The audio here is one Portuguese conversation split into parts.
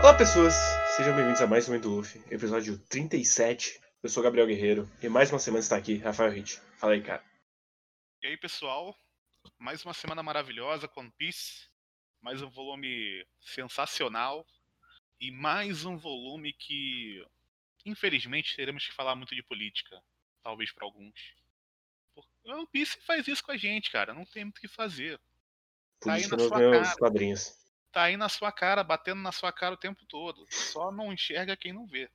Olá pessoas, sejam bem-vindos a mais um do Luffy, episódio 37. Eu sou Gabriel Guerreiro e mais uma semana está aqui Rafael Hit. Fala aí, cara. E aí, pessoal? Mais uma semana maravilhosa com One Piece. Mais um volume sensacional. E mais um volume que, infelizmente, teremos que falar muito de política. Talvez para alguns. O One Piece faz isso com a gente, cara. Não tem muito o que fazer. Tá aí Política na nos sua meus cara. quadrinhos. Tá aí na sua cara, batendo na sua cara o tempo todo. Só não enxerga quem não vê.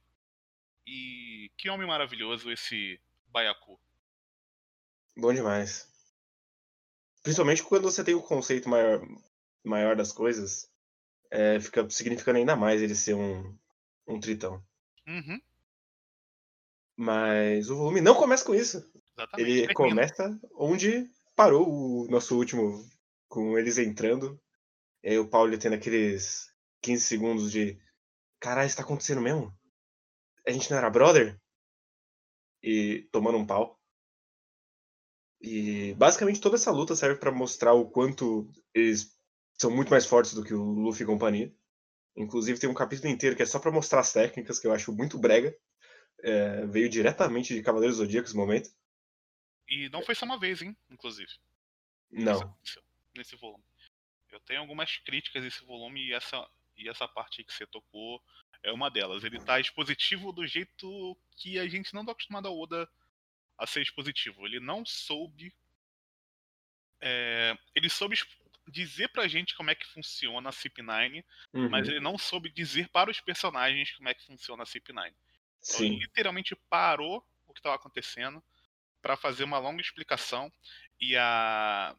E que homem maravilhoso esse Baiacu. Bom demais. Principalmente quando você tem o conceito maior, maior das coisas, é, fica significando ainda mais ele ser um, um tritão. Uhum, Mas o volume não começa com isso. exatamente. Ele Termina. começa onde parou o nosso último, com eles entrando. E aí o Paulo tendo aqueles 15 segundos de caralho, isso tá acontecendo mesmo? A gente não era brother? E tomando um pau. E basicamente toda essa luta serve pra mostrar o quanto eles são muito mais fortes do que o Luffy e companhia. Inclusive tem um capítulo inteiro que é só pra mostrar as técnicas, que eu acho muito brega. É, veio diretamente de Cavaleiros Zodíacos esse momento. E não foi só uma vez, hein, inclusive. Não. aconteceu Nesse volume. Eu tenho algumas críticas a esse volume e essa, e essa parte que você tocou é uma delas. Ele tá expositivo do jeito que a gente não tá acostumado a Oda a ser expositivo. Ele não soube. é, ele soube dizer pra gente como é que funciona a CP9, Uhum. mas ele não soube dizer para os personagens como é que funciona a CP9. Então, ele Sim. literalmente parou o que estava acontecendo para fazer uma longa explicação e a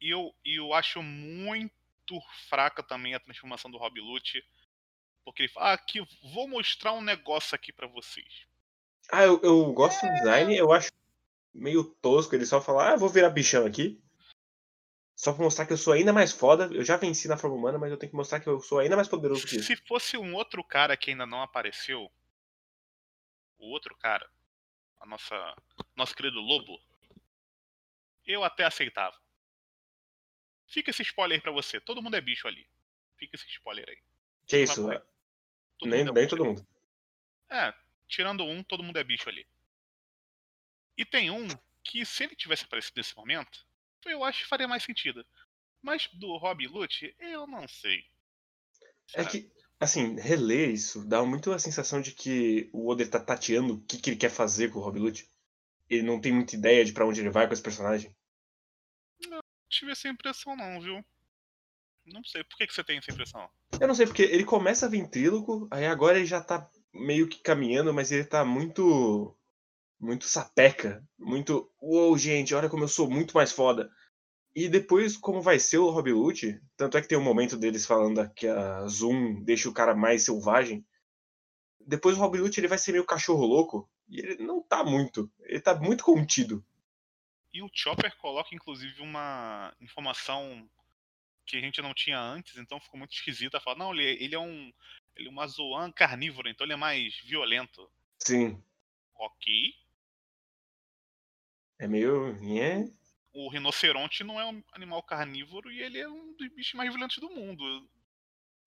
e eu, eu acho muito fraca também a transformação do Rob Lute porque ele fala ah, aqui vou mostrar um negócio aqui para vocês Ah, eu, eu gosto do design, eu acho meio tosco ele só falar, ah, vou virar bichão aqui. Só pra mostrar que eu sou ainda mais foda. Eu já venci na forma humana, mas eu tenho que mostrar que eu sou ainda mais poderoso que isso. se fosse um outro cara que ainda não apareceu o outro cara a nossa nosso querido lobo eu até aceitava fica esse spoiler aí pra você todo mundo é bicho ali fica esse spoiler aí Que isso? Todo Nem, é nem bicho todo mundo. É, tirando um, todo mundo é bicho ali. E tem um que, se ele tivesse aparecido nesse momento, eu acho que faria mais sentido. Mas do Rob Lute, eu não sei. É que, assim, reler isso dá muito a sensação de que o Oda ele tá tateando o que, que ele quer fazer com o Rob Lute. Ele não tem muita ideia de pra onde ele vai com esse personagem. Tive essa impressão não, viu? Não sei, por que, que você tem essa impressão? Eu não sei, porque ele começa ventríloco, aí agora ele já tá meio que caminhando, mas ele tá muito. Muito sapeca. Muito. Uou, gente, olha como eu sou muito mais foda. E depois, como vai ser o Rob Lute, tanto é que tem um momento deles falando que a Zoom deixa o cara mais selvagem. Depois o Rob Lute ele vai ser meio cachorro louco. E ele não tá muito. Ele tá muito contido. E o Chopper coloca, inclusive, uma informação que a gente não tinha antes, então ficou muito esquisito. Falar, não, ele, ele é um. Ele é uma Zoan carnívoro, então ele é mais violento. Sim. Ok. É meio. nhé. o rinoceronte não é um animal carnívoro e ele é um dos bichos mais violentos do mundo.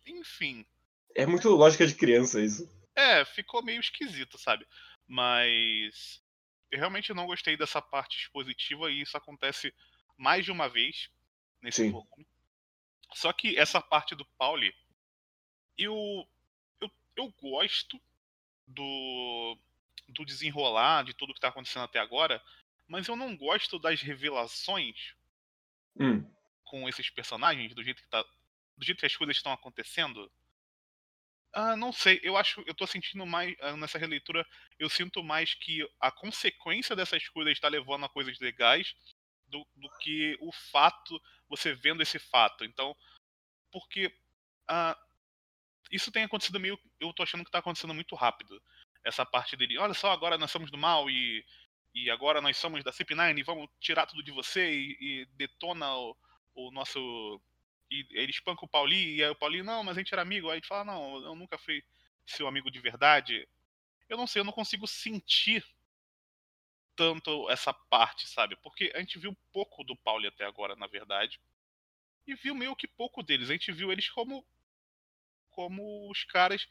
Enfim. É muito lógica de criança isso. É, ficou meio esquisito, sabe? Mas. Eu realmente não gostei dessa parte expositiva e isso acontece mais de uma vez nesse Sim. volume. Só que essa parte do Pauli, eu, eu, eu gosto do, do desenrolar de tudo que tá acontecendo até agora, mas eu não gosto das revelações Hum. com esses personagens, do jeito que tá. Do jeito que as coisas estão acontecendo. Ah, não sei, eu acho. Eu tô sentindo mais. ah, Nessa releitura, eu sinto mais que a consequência dessas coisas está levando a coisas legais do, do que o fato, você vendo esse fato. Então, porque ah, isso tem acontecido meio. Eu tô achando que tá acontecendo muito rápido. Essa parte dele, olha só, agora nós somos do mal e. E agora nós somos da CP9 e vamos tirar tudo de você e, e detona o, o nosso. E ele espanca o Pauli e aí o Pauli, não, mas a gente era amigo. Aí gente fala, não, eu nunca fui seu amigo de verdade. Eu não sei, eu não consigo sentir tanto essa parte, sabe? Porque a gente viu pouco do Pauli até agora, na verdade. e viu meio que pouco deles. A gente viu eles como como os caras,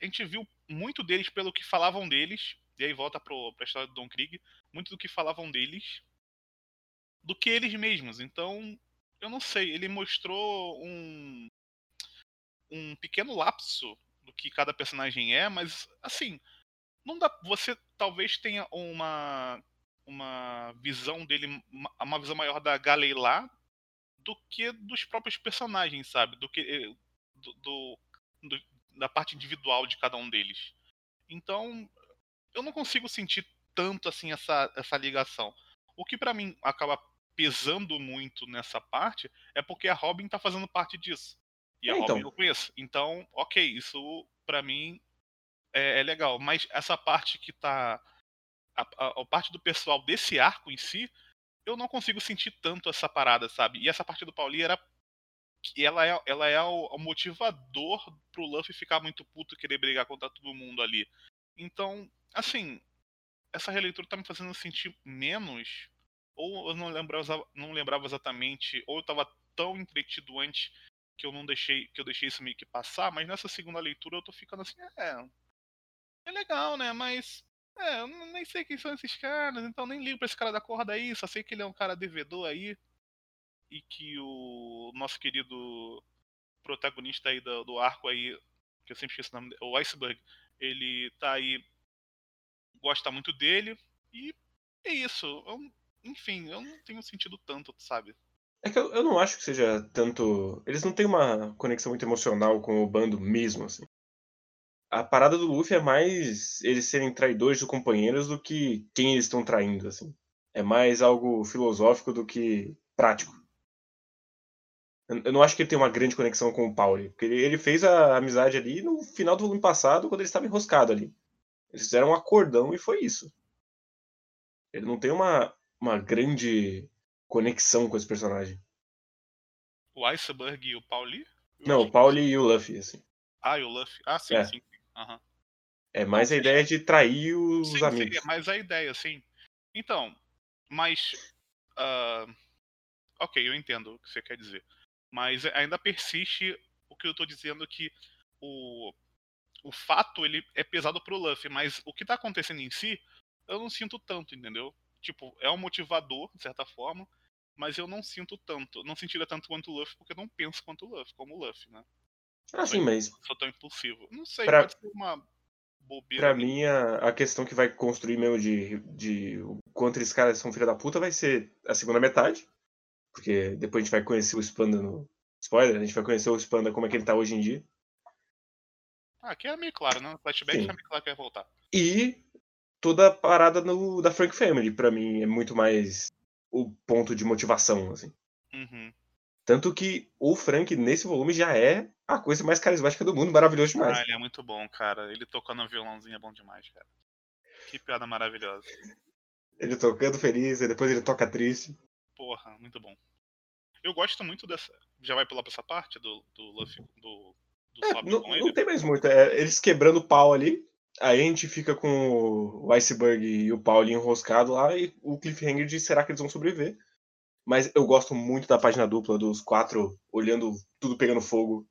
a gente viu muito deles pelo que falavam deles, e aí volta pro, pra história do Don Krieg, muito do que falavam deles do que eles mesmos. Então, eu não sei, ele mostrou um um pequeno lapso do que cada personagem é, mas assim, não dá, você talvez tenha uma uma visão dele, uma visão maior da Galeilá do que dos próprios personagens, sabe? Do que eh, do, do, do, da parte individual de cada um deles. Então, eu não consigo sentir tanto assim essa, essa ligação. O que para mim acaba pesando muito nessa parte é porque a Robin tá fazendo parte disso. E a então. Robin eu conheço. Então, ok, isso para mim é, é, legal. Mas essa parte que tá. A, a, a, parte do pessoal desse arco em si, eu não consigo sentir tanto essa parada, sabe? E essa parte do Pauli era. Ela é, ela é o, o motivador pro Luffy ficar muito puto e querer brigar contra todo mundo ali. Então, assim, essa releitura tá me fazendo sentir menos. Ou eu não lembrava, não lembrava exatamente, ou eu tava tão entretido antes que eu não deixei, que eu deixei isso meio que passar, mas nessa segunda leitura eu tô ficando assim, é, é legal, né? Mas é, eu nem sei quem são esses caras, então nem ligo pra esse cara da corda aí, só sei que ele é um cara devedor aí. E que o nosso querido protagonista aí do, do arco aí, que eu sempre esqueço o nome o Iceberg, ele tá aí, gosta muito dele, e é isso. Eu, enfim, eu não tenho sentido tanto, sabe? É que eu, eu não acho que seja tanto. Eles não têm uma conexão muito emocional com o bando mesmo, assim a parada do Luffy é mais eles serem traidores dos companheiros do que quem eles estão traindo, assim. É mais algo filosófico do que prático. Eu não acho que ele tem uma grande conexão com o Pauli. Porque ele fez a amizade ali no final do volume passado, quando ele estava enroscado ali. Eles fizeram um acordão e foi isso. Ele não tem uma, uma grande conexão com esse personagem. O Iceberg e o Pauli? Não, o Pauli e o Luffy, assim. Ah, e o Luffy. Ah, sim, é. sim. Uhum. É mais a ideia de trair os sim, amigos. Sim, é mais a ideia, sim. Então, mas. Uh, ok, eu entendo o que você quer dizer. Mas ainda persiste o que eu tô dizendo que o, o fato ele é pesado pro Luffy, mas o que tá acontecendo em si, eu não sinto tanto, entendeu? Tipo, é um motivador, de certa forma, mas eu não sinto tanto. Não sentiria tanto quanto o Luffy, porque eu não penso quanto o Luffy, como o Luffy, né? Ah, sim, mas. Sou tão impulsivo. Não sei, pra, pode ser uma bobeira. Pra mim, a, a questão que vai construir mesmo de, de o quanto esses caras são filha da puta vai ser a segunda metade. Porque depois a gente vai conhecer o Spanda no. Spoiler, a gente vai conhecer o Spanda como é que ele tá hoje em dia. Ah, aqui é meio claro, né? No flashback é meio claro que vai voltar. E toda a parada no, da Frank Family, pra mim, é muito mais o ponto de motivação, assim. Uhum. Tanto que o Frank, nesse volume, já é a coisa mais carismática do mundo, maravilhoso demais. Ah, ele é muito bom, cara. Ele tocando um violãozinho é bom demais, cara. Que piada maravilhosa. Ele tocando feliz, e depois ele toca triste. Porra, muito bom. Eu gosto muito dessa. Já vai pular pra essa parte do, do Luffy, do, do é, não, não tem mais muito. É, eles quebrando o pau ali. Aí a gente fica com o Iceberg e o pau ali enroscado lá. E o cliffhanger de será que eles vão sobreviver? Mas eu gosto muito da página dupla dos quatro olhando tudo pegando fogo.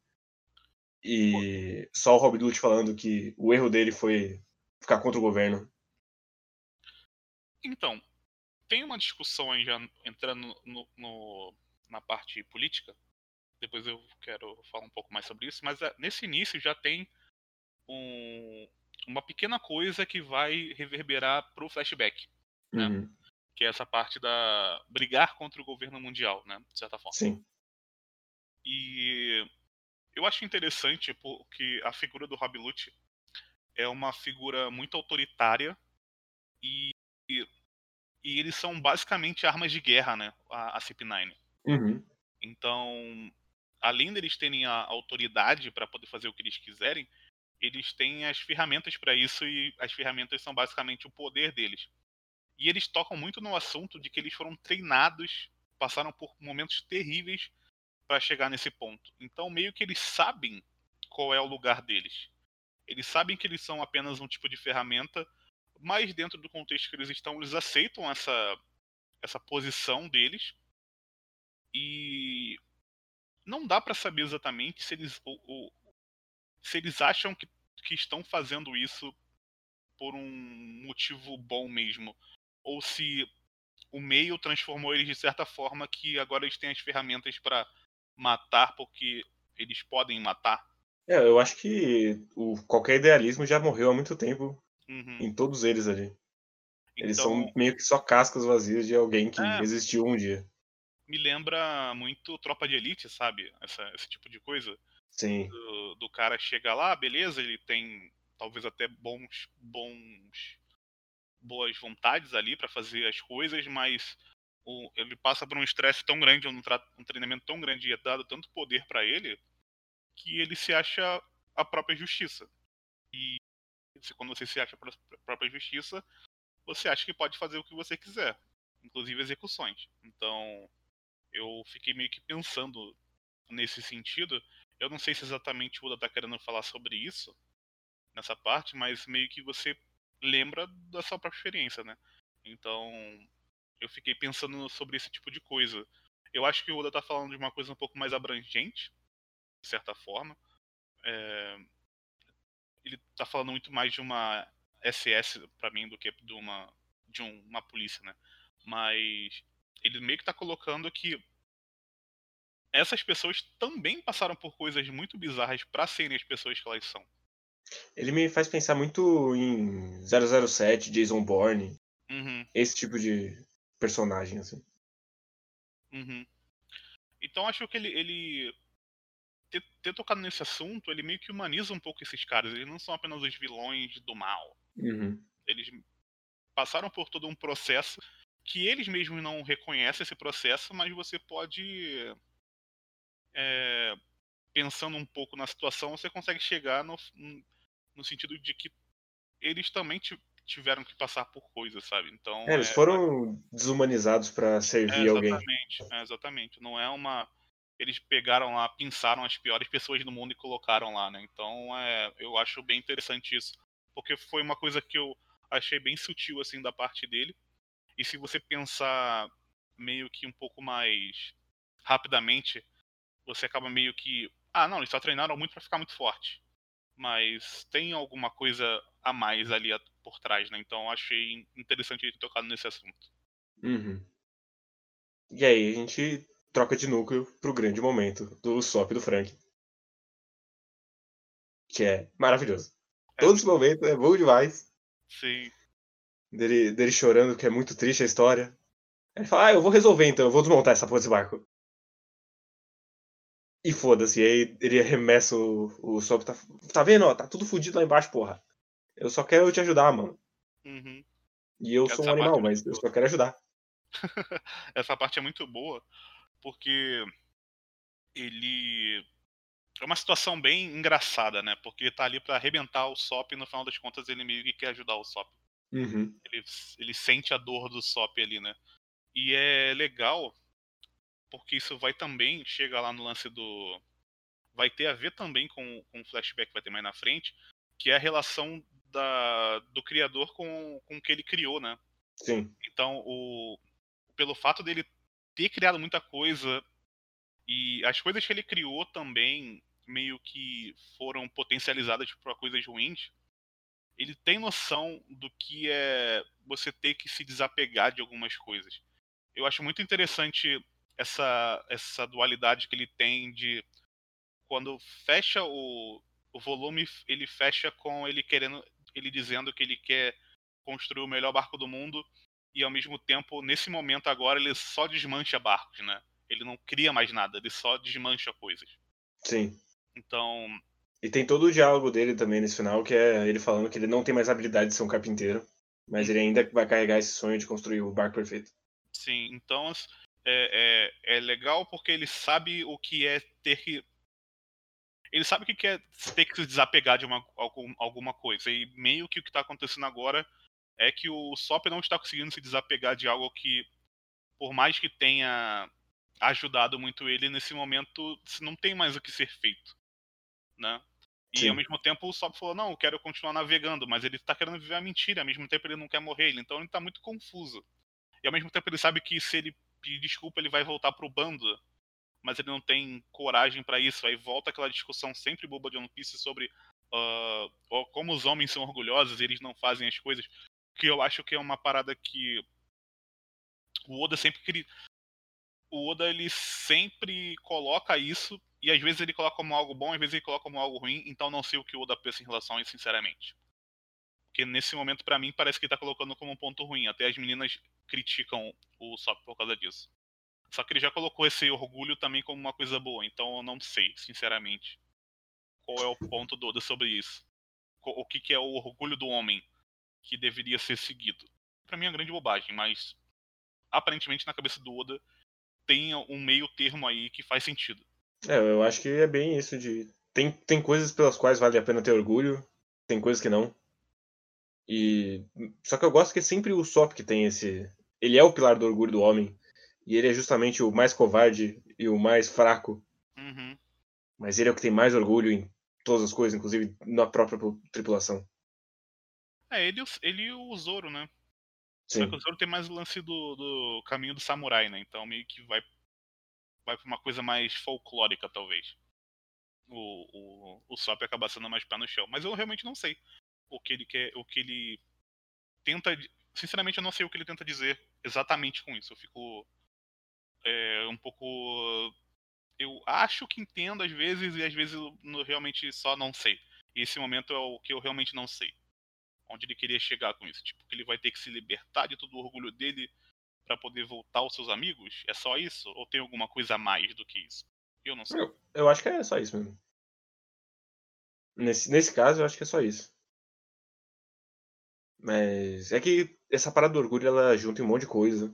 E só o Rob Lute falando que o erro dele foi ficar contra o governo. Então, tem uma discussão aí já entrando no, no, na parte política. Depois eu quero falar um pouco mais sobre isso. Mas é, nesse início já tem um, uma pequena coisa que vai reverberar pro flashback. Né? Uhum que é essa parte da brigar contra o governo mundial, né, de certa forma. Sim. E eu acho interessante porque a figura do Rob Lute é uma figura muito autoritária e, e, e, eles são basicamente armas de guerra, né, a, a CP9. Uhum. Então, além deles terem a autoridade para poder fazer o que eles quiserem, eles têm as ferramentas para isso e as ferramentas são basicamente o poder deles. E eles tocam muito no assunto de que eles foram treinados, passaram por momentos terríveis para chegar nesse ponto. Então, meio que eles sabem qual é o lugar deles. Eles sabem que eles são apenas um tipo de ferramenta, mas dentro do contexto que eles estão, eles aceitam essa, essa posição deles. E não dá para saber exatamente se eles, ou, ou, se eles acham que, que estão fazendo isso por um motivo bom mesmo. Ou se o meio transformou eles de certa forma que agora eles têm as ferramentas para matar porque eles podem matar. É, eu acho que o, qualquer idealismo já morreu há muito tempo Uhum. em todos eles ali. Eles Então, são meio que só cascas vazias de alguém que É. existiu um dia. me lembra muito Tropa de Elite, sabe? Essa, esse tipo de coisa. Sim. Do, do cara chegar lá, beleza, ele tem talvez até bons, bons boas vontades ali para fazer as coisas, mas o, ele passa por um estresse tão grande, um, um treinamento tão grande e é dado tanto poder para ele que ele se acha a própria justiça. E quando você se acha a pró- própria justiça, você acha que pode fazer o que você quiser, inclusive execuções. Então, eu fiquei meio que pensando nesse sentido. Eu não sei se exatamente o Oda tá querendo falar sobre isso nessa parte, mas meio que você lembra da sua própria experiência, né? Então, eu fiquei pensando sobre esse tipo de coisa. Eu acho que o Oda tá falando de uma coisa um pouco mais abrangente, de certa forma. É, Ele tá falando muito mais de uma SS pra mim do que de uma de um- uma polícia, né? Mas ele meio que tá colocando que essas pessoas também passaram por coisas muito bizarras pra serem as pessoas que elas são. Ele me faz pensar muito em 007, Jason Bourne, Uhum. esse tipo de personagem, assim. Uhum. Então acho que ele, ele ter, ter tocado nesse assunto, ele meio que humaniza um pouco esses caras. Eles não são apenas os vilões do mal. Uhum. Eles passaram por todo um processo que eles mesmos não reconhecem esse processo, mas você pode é, pensando um pouco na situação, você consegue chegar no, no sentido de que eles também ti- tiveram que passar por coisas, sabe? Então É, eles é- foram desumanizados pra É, servir alguém. exatamente, é, exatamente. Não é uma. Eles pegaram lá, pinçaram as piores pessoas do mundo e colocaram lá, né? Então é, eu acho bem interessante isso. Porque foi uma coisa que eu achei bem sutil, assim, da parte dele. E se você pensar meio que um pouco mais rapidamente, você acaba meio que. Ah, não, eles só treinaram muito pra ficar muito forte. Mas tem alguma coisa a mais ali por trás, né? Então achei interessante ele ter tocado nesse assunto. Uhum. E aí a gente troca de núcleo pro grande momento do Sop do Frank. Que é maravilhoso. É, Todo esse momento é bom demais. Sim. Dele, dele chorando, que é muito triste a história. Ele fala, ah, eu vou resolver então, eu vou desmontar essa porra desse barco. E foda-se, aí ele arremessa o, o Sop, tá, tá vendo, ó, tá tudo fudido lá embaixo, porra. Eu só quero te ajudar, mano. Uhum. E eu Essa sou um animal, é mas muito eu boa. só quero ajudar. essa parte é muito boa, porque ele é uma situação bem engraçada, né? Porque ele tá ali pra arrebentar o Sop e no final das contas ele meio que quer ajudar o Sop. Uhum. Ele, ele sente a dor do Sop ali, né? E é legal porque isso vai também chega lá no lance do vai ter a ver também com, com o flashback que vai ter mais na frente, que é a relação da, do criador com, com o que ele criou, né? Sim. Então, o, pelo fato dele ter criado muita coisa e as coisas que ele criou também meio que foram potencializadas para coisas ruins, ele tem noção do que é você ter que se desapegar de algumas coisas. Eu acho muito interessante essa, essa dualidade que ele tem de quando fecha o, o volume, ele fecha com ele querendo, ele dizendo que ele quer construir o melhor barco do mundo e ao mesmo tempo, nesse momento agora, ele só desmancha barcos, né? Ele não cria mais nada, ele só desmancha coisas. Sim. Então, E tem todo o diálogo dele também nesse final, que é ele falando que ele não tem mais habilidade de ser um carpinteiro, mas ele ainda vai carregar esse sonho de construir o barco perfeito. sim, então é, é, é legal porque ele sabe o que é ter que. Ele sabe o que é ter que se desapegar de uma, algum, alguma coisa. E meio que o que está acontecendo agora é que o Sop não está conseguindo se desapegar de algo que, por mais que tenha ajudado muito ele, nesse momento não tem mais o que ser feito. Né? E Sim. ao mesmo tempo o Sop falou, não, eu quero continuar navegando, mas ele tá querendo viver a mentira, ao mesmo tempo ele não quer morrer, então ele tá muito confuso. E ao mesmo tempo ele sabe que se ele pedir desculpa ele vai voltar pro bando, mas ele não tem coragem para isso. Aí volta aquela discussão sempre boba de One Piece sobre uh, como os homens são orgulhosos e eles não fazem as coisas. Que eu acho que é uma parada que o Oda sempre queria. O Oda ele sempre coloca isso e às vezes ele coloca como algo bom, às vezes ele coloca como algo ruim. Então não sei o que o Oda pensa em relação a isso, sinceramente. Porque nesse momento, para mim, parece que ele tá colocando como um ponto ruim. Até as meninas criticam o Sop por causa disso. Só que ele já colocou esse orgulho também como uma coisa boa. Então eu não sei, sinceramente, qual é o ponto do Oda sobre isso. O que, que é o orgulho do homem que deveria ser seguido. Para mim é uma grande bobagem, mas aparentemente na cabeça do Oda tem um meio termo aí que faz sentido. É, eu acho que é bem isso de. Tem, tem coisas pelas quais vale a pena ter orgulho, tem coisas que não. E só que eu gosto que é sempre o Sop que tem esse, ele é o pilar do orgulho do homem e ele é justamente o mais covarde e o mais fraco. Uhum. Mas ele é o que tem mais orgulho em todas as coisas, inclusive na própria tripulação. É, ele, ele e o Zoro, né? Sim. Só que o Zoro tem mais o lance do, do caminho do samurai, né? Então meio que vai vai pra uma coisa mais folclórica, talvez. O, o, o Sop acaba sendo mais pé no chão. Mas eu realmente não sei o que ele quer, o que ele tenta. Sinceramente, eu não sei o que ele tenta dizer exatamente com isso. Eu fico é, um pouco. Eu acho que entendo às vezes e às vezes eu realmente só não sei. E esse momento é o que eu realmente não sei. Onde ele queria chegar com isso. Tipo, que ele vai ter que se libertar de todo o orgulho dele para poder voltar aos seus amigos? É só isso? Ou tem alguma coisa a mais do que isso? Eu não sei. Eu, eu acho que é só isso mesmo. Nesse, nesse caso, eu acho que é só isso. Mas é que essa parada do orgulho ela junta um monte de coisa.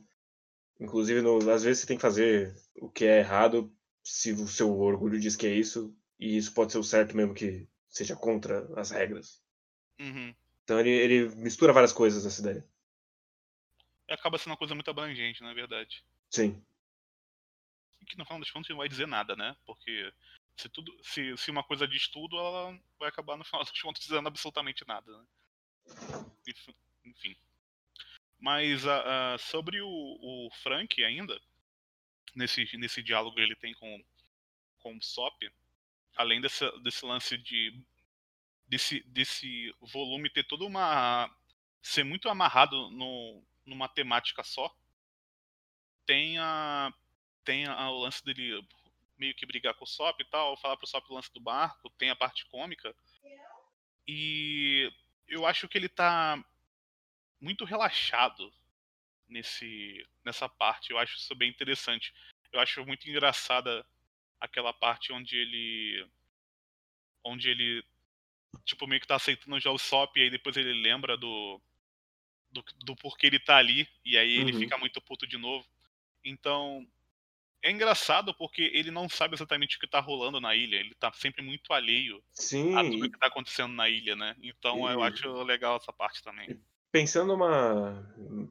Inclusive, no, às vezes você tem que fazer o que é errado se o seu orgulho diz que é isso. E isso pode ser o certo mesmo que seja contra as regras. Uhum. Então ele, ele mistura várias coisas nessa ideia. Acaba sendo uma coisa muito abrangente, na é verdade. Sim. E que no final das contas não vai dizer nada, né? Porque se, tudo, se, se uma coisa diz tudo, ela vai acabar no final das contas dizendo absolutamente nada. Né? Enfim. Mas uh, uh, sobre o, o, Frank ainda, nesse, nesse diálogo que ele tem com, com o Sop, além desse, desse lance de desse, desse volume ter toda uma. ser muito amarrado no, numa temática só, tem a. tem a, o lance dele meio que brigar com o Sop e tal, falar pro Sop o lance do barco, tem a parte cômica. E eu acho que ele tá muito relaxado nesse nessa parte. Eu acho isso bem interessante. Eu acho muito engraçada aquela parte onde ele onde ele tipo meio que tá aceitando já o SOP e aí depois ele lembra do do, do porquê ele tá ali e aí ele uhum. fica muito puto de novo. Então, é engraçado porque ele não sabe exatamente o que tá rolando na ilha. Ele tá sempre muito alheio Sim. a tudo que tá acontecendo na ilha, né? Então e... eu acho legal essa parte também. Pensando numa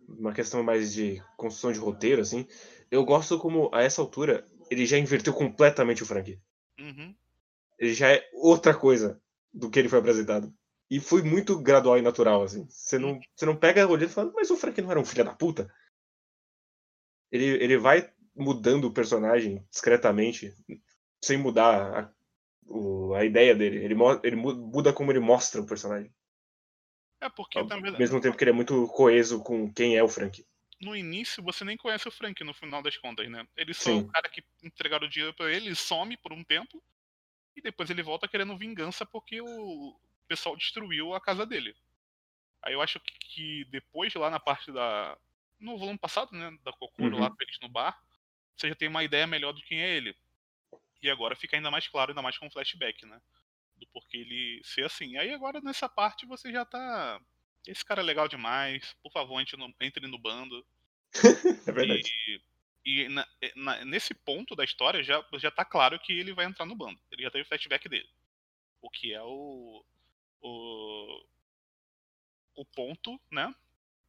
uma questão mais de construção de roteiro, assim, eu gosto como, a essa altura, ele já inverteu completamente o Frank. Uhum. Ele já é outra coisa do que ele foi apresentado. E foi muito gradual e natural, assim. Você não, você não pega olhando e fala, mas o Frank não era um filho da puta? Ele, ele vai mudando o personagem discretamente, sem mudar a, o, a ideia dele. Ele, ele muda como ele mostra o personagem. É porque Ao também. mesmo tempo que ele é muito coeso com quem é o Frank. No início você nem conhece o Frank no final das contas, né? Ele só é o cara que entregaram o dinheiro pra ele, ele some por um tempo. E depois ele volta querendo vingança porque o pessoal destruiu a casa dele. Aí eu acho que depois, lá na parte da. No volume passado, né? Da Kokoro uhum. lá feliz no bar você já tem uma ideia melhor do quem é ele. E agora fica ainda mais claro, ainda mais com flashback, né? Do porquê ele ser assim. Aí agora nessa parte você já tá. Esse cara é legal demais, por favor, entre no, entre no bando. é verdade. E, e na, na, nesse ponto da história já, já tá claro que ele vai entrar no bando. Ele já teve o flashback dele. O que é o. O, o ponto, né?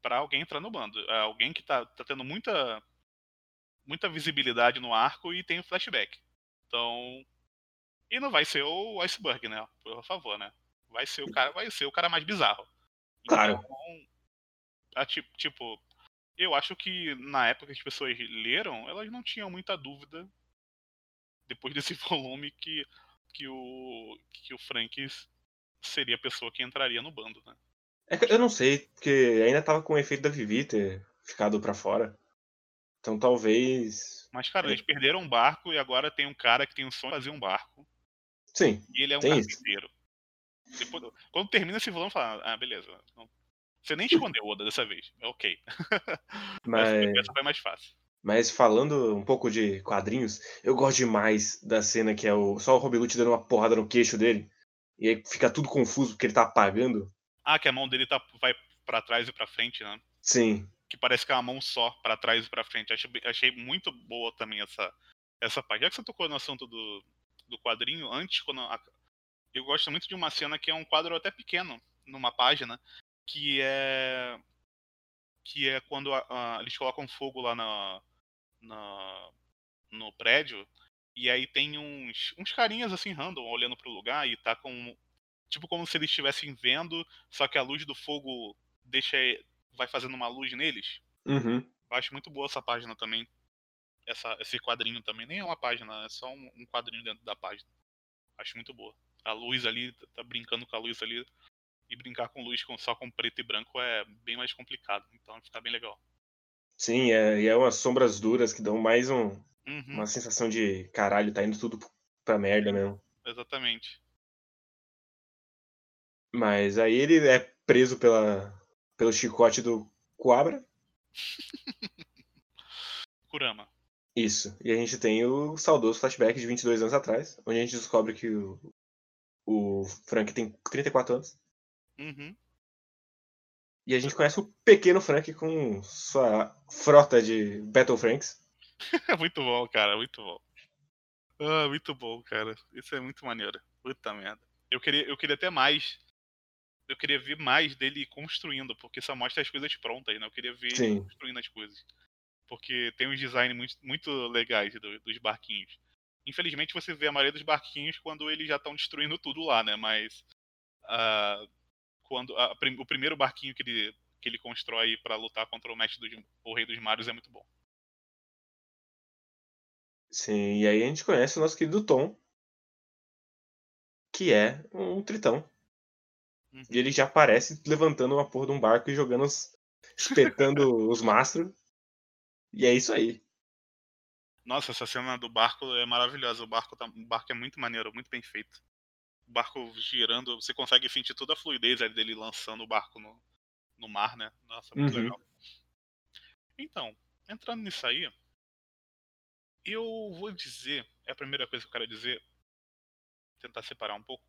Pra alguém entrar no bando. É alguém que tá, tá tendo muita muita visibilidade no arco e tem o flashback. Então. E não vai ser o iceberg, né? Por favor, né? Vai ser o cara, vai ser o cara mais bizarro. Claro. Então, a, tipo, eu acho que na época que as pessoas leram, elas não tinham muita dúvida depois desse volume que, que, o, que o Frank seria a pessoa que entraria no bando, né? É eu não sei, porque ainda tava com o efeito da Vivi ter ficado pra fora. Então talvez. Mas, cara, É. eles perderam um barco e agora tem um cara que tem um sonho de fazer um barco. Sim, E ele é um carpinteiro. Depois, quando termina esse volume, fala, ah, beleza. Não- Você nem escondeu Oda dessa vez. É ok. mas. Essa, foi mais fácil. Mas falando um pouco de quadrinhos, eu gosto demais da cena que é o só o Rob Lute dando uma porrada no queixo dele. E aí fica tudo confuso porque ele tá apagando. Ah, que a mão dele tá, vai pra trás e pra frente, né? Sim. Que parece que é uma mão só, pra trás e pra frente. Achei, achei muito boa também essa, essa parte. Já que você tocou no assunto do, do quadrinho, antes, quando. a- eu gosto muito de uma cena que é um quadro até pequeno, numa página, que é. Que é quando a- a- eles colocam fogo lá na, na, no prédio. E aí tem uns, uns carinhas assim random olhando pro lugar e tá com. Tipo como se eles estivessem vendo, só que a luz do fogo deixa. Vai fazendo uma luz neles. Uhum. Eu acho muito boa essa página também. Essa, esse quadrinho também. Nem é uma página, é só um, um quadrinho dentro da página. Acho muito boa. A luz ali, tá brincando com a luz ali. E brincar com luz com, só com preto e branco é bem mais complicado. Então fica bem legal. Sim, é, e é umas sombras duras que dão mais um, Uhum, uma sensação de caralho, tá indo tudo pra merda mesmo. Exatamente. Mas aí ele é preso pela, pelo chicote do Coabra. Kurama. Isso. E a gente tem o saudoso flashback de 22 anos atrás, onde a gente descobre que o, o Frank tem 34 anos. Uhum. E a gente conhece o pequeno Frank com sua frota de Battle Franks. muito bom, cara. Muito bom. Ah, muito bom, cara. Isso é muito maneiro. Puta merda. Eu queria, eu queria até mais. Eu queria ver mais dele construindo, porque só mostra as coisas prontas, né? Eu queria ver ele Sim. construindo as coisas. Porque tem uns designs muito, muito legais do- dos barquinhos. Infelizmente você vê a maioria dos barquinhos quando eles já estão destruindo tudo lá, né? Mas ah, quando a o primeiro barquinho que ele, que ele constrói pra lutar contra o mestre dos, o rei dos mares é muito bom. Sim, e aí a gente conhece o nosso querido Tom, que é um tritão. Uhum. E ele já aparece levantando uma porra de um barco e jogando os. espetando os mastros. E é isso aí. Nossa, essa cena do barco é maravilhosa. O barco, tá, o barco é muito maneiro, muito bem feito. O barco girando, você consegue sentir toda a fluidez ali dele lançando o barco no, no mar, né? Nossa, muito Uhum. legal. Então, entrando nisso aí, eu vou dizer, é a primeira coisa que eu quero dizer, tentar separar um pouco,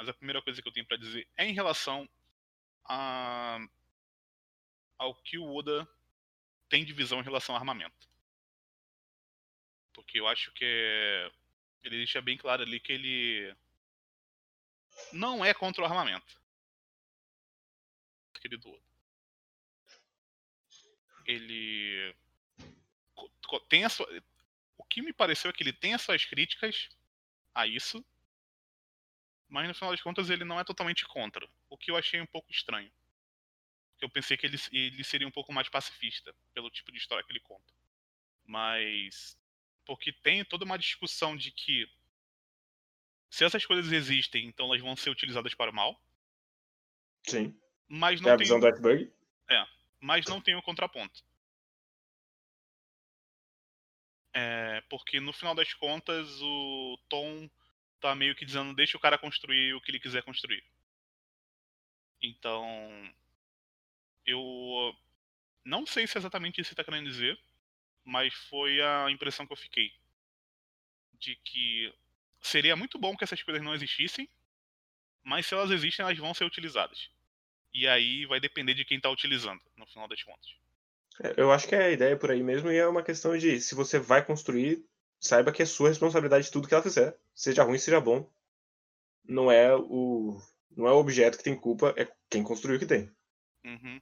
mas a primeira coisa que eu tenho pra dizer é em relação a, ao que o Oda tem de visão em relação ao armamento. Porque eu acho que é- ele deixa bem claro ali que ele não é contra o armamento. Querido Oda. Ele tem a sua, o que me pareceu é que ele tem as suas críticas a isso, mas no final das contas ele não é totalmente contra, o que eu achei um pouco estranho. Eu pensei que ele, ele seria um pouco mais pacifista pelo tipo de história que ele conta. Mas porque tem toda uma discussão de que se essas coisas existem, então elas vão ser utilizadas para o mal, Sim. mas É não a tem, visão do Iceberg. mas não tem o contraponto. É, porque no final das contas o Tom tá meio que dizendo deixa o cara construir o que ele quiser construir. Então eu não sei se é exatamente isso que ele tá querendo dizer, mas foi a impressão que eu fiquei. De que seria muito bom que essas coisas não existissem, mas se elas existem, elas vão ser utilizadas. E aí vai depender de quem tá utilizando, no final das contas. É, Eu acho que é a ideia por aí mesmo, e é uma questão de se você vai construir, saiba que é sua responsabilidade tudo que ela fizer. Seja ruim, seja bom. Não é o. Não é o objeto que tem culpa, é quem construiu que tem. Uhum.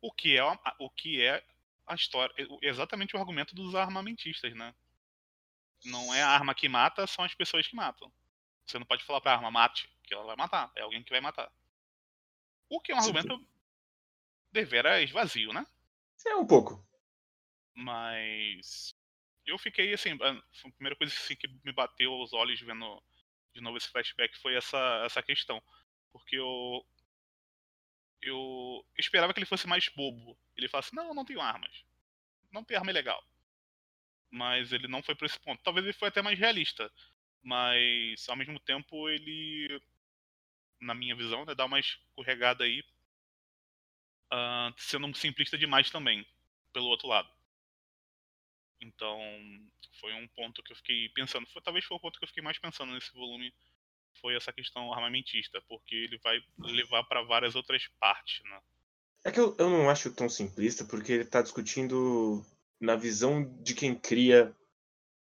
O que é a- o que é a história, é exatamente o argumento dos armamentistas, né? Não é a arma que mata, são as pessoas que matam. Você não pode falar pra arma mate, que ela vai matar, é alguém que vai matar. O que é um Sim. argumento deveras vazio, né? É um pouco. Mas eu fiquei assim, a primeira coisa assim, que me bateu aos olhos vendo de novo esse flashback foi essa, essa questão. Porque eu. Eu esperava que ele fosse mais bobo. Ele falasse, não, não tenho armas. Não tem arma é legal. Mas ele não foi por esse ponto. Talvez ele foi até mais realista. Mas ao mesmo tempo ele. Na minha visão, né, dá uma escorregada aí. Uh, sendo simplista demais também, pelo outro lado. Então, foi um ponto que eu fiquei pensando. Foi, talvez foi o ponto que eu fiquei mais pensando nesse volume. Foi essa questão armamentista, porque ele vai levar para várias outras partes, né? É que eu, eu não acho tão simplista, porque ele está discutindo na visão de quem cria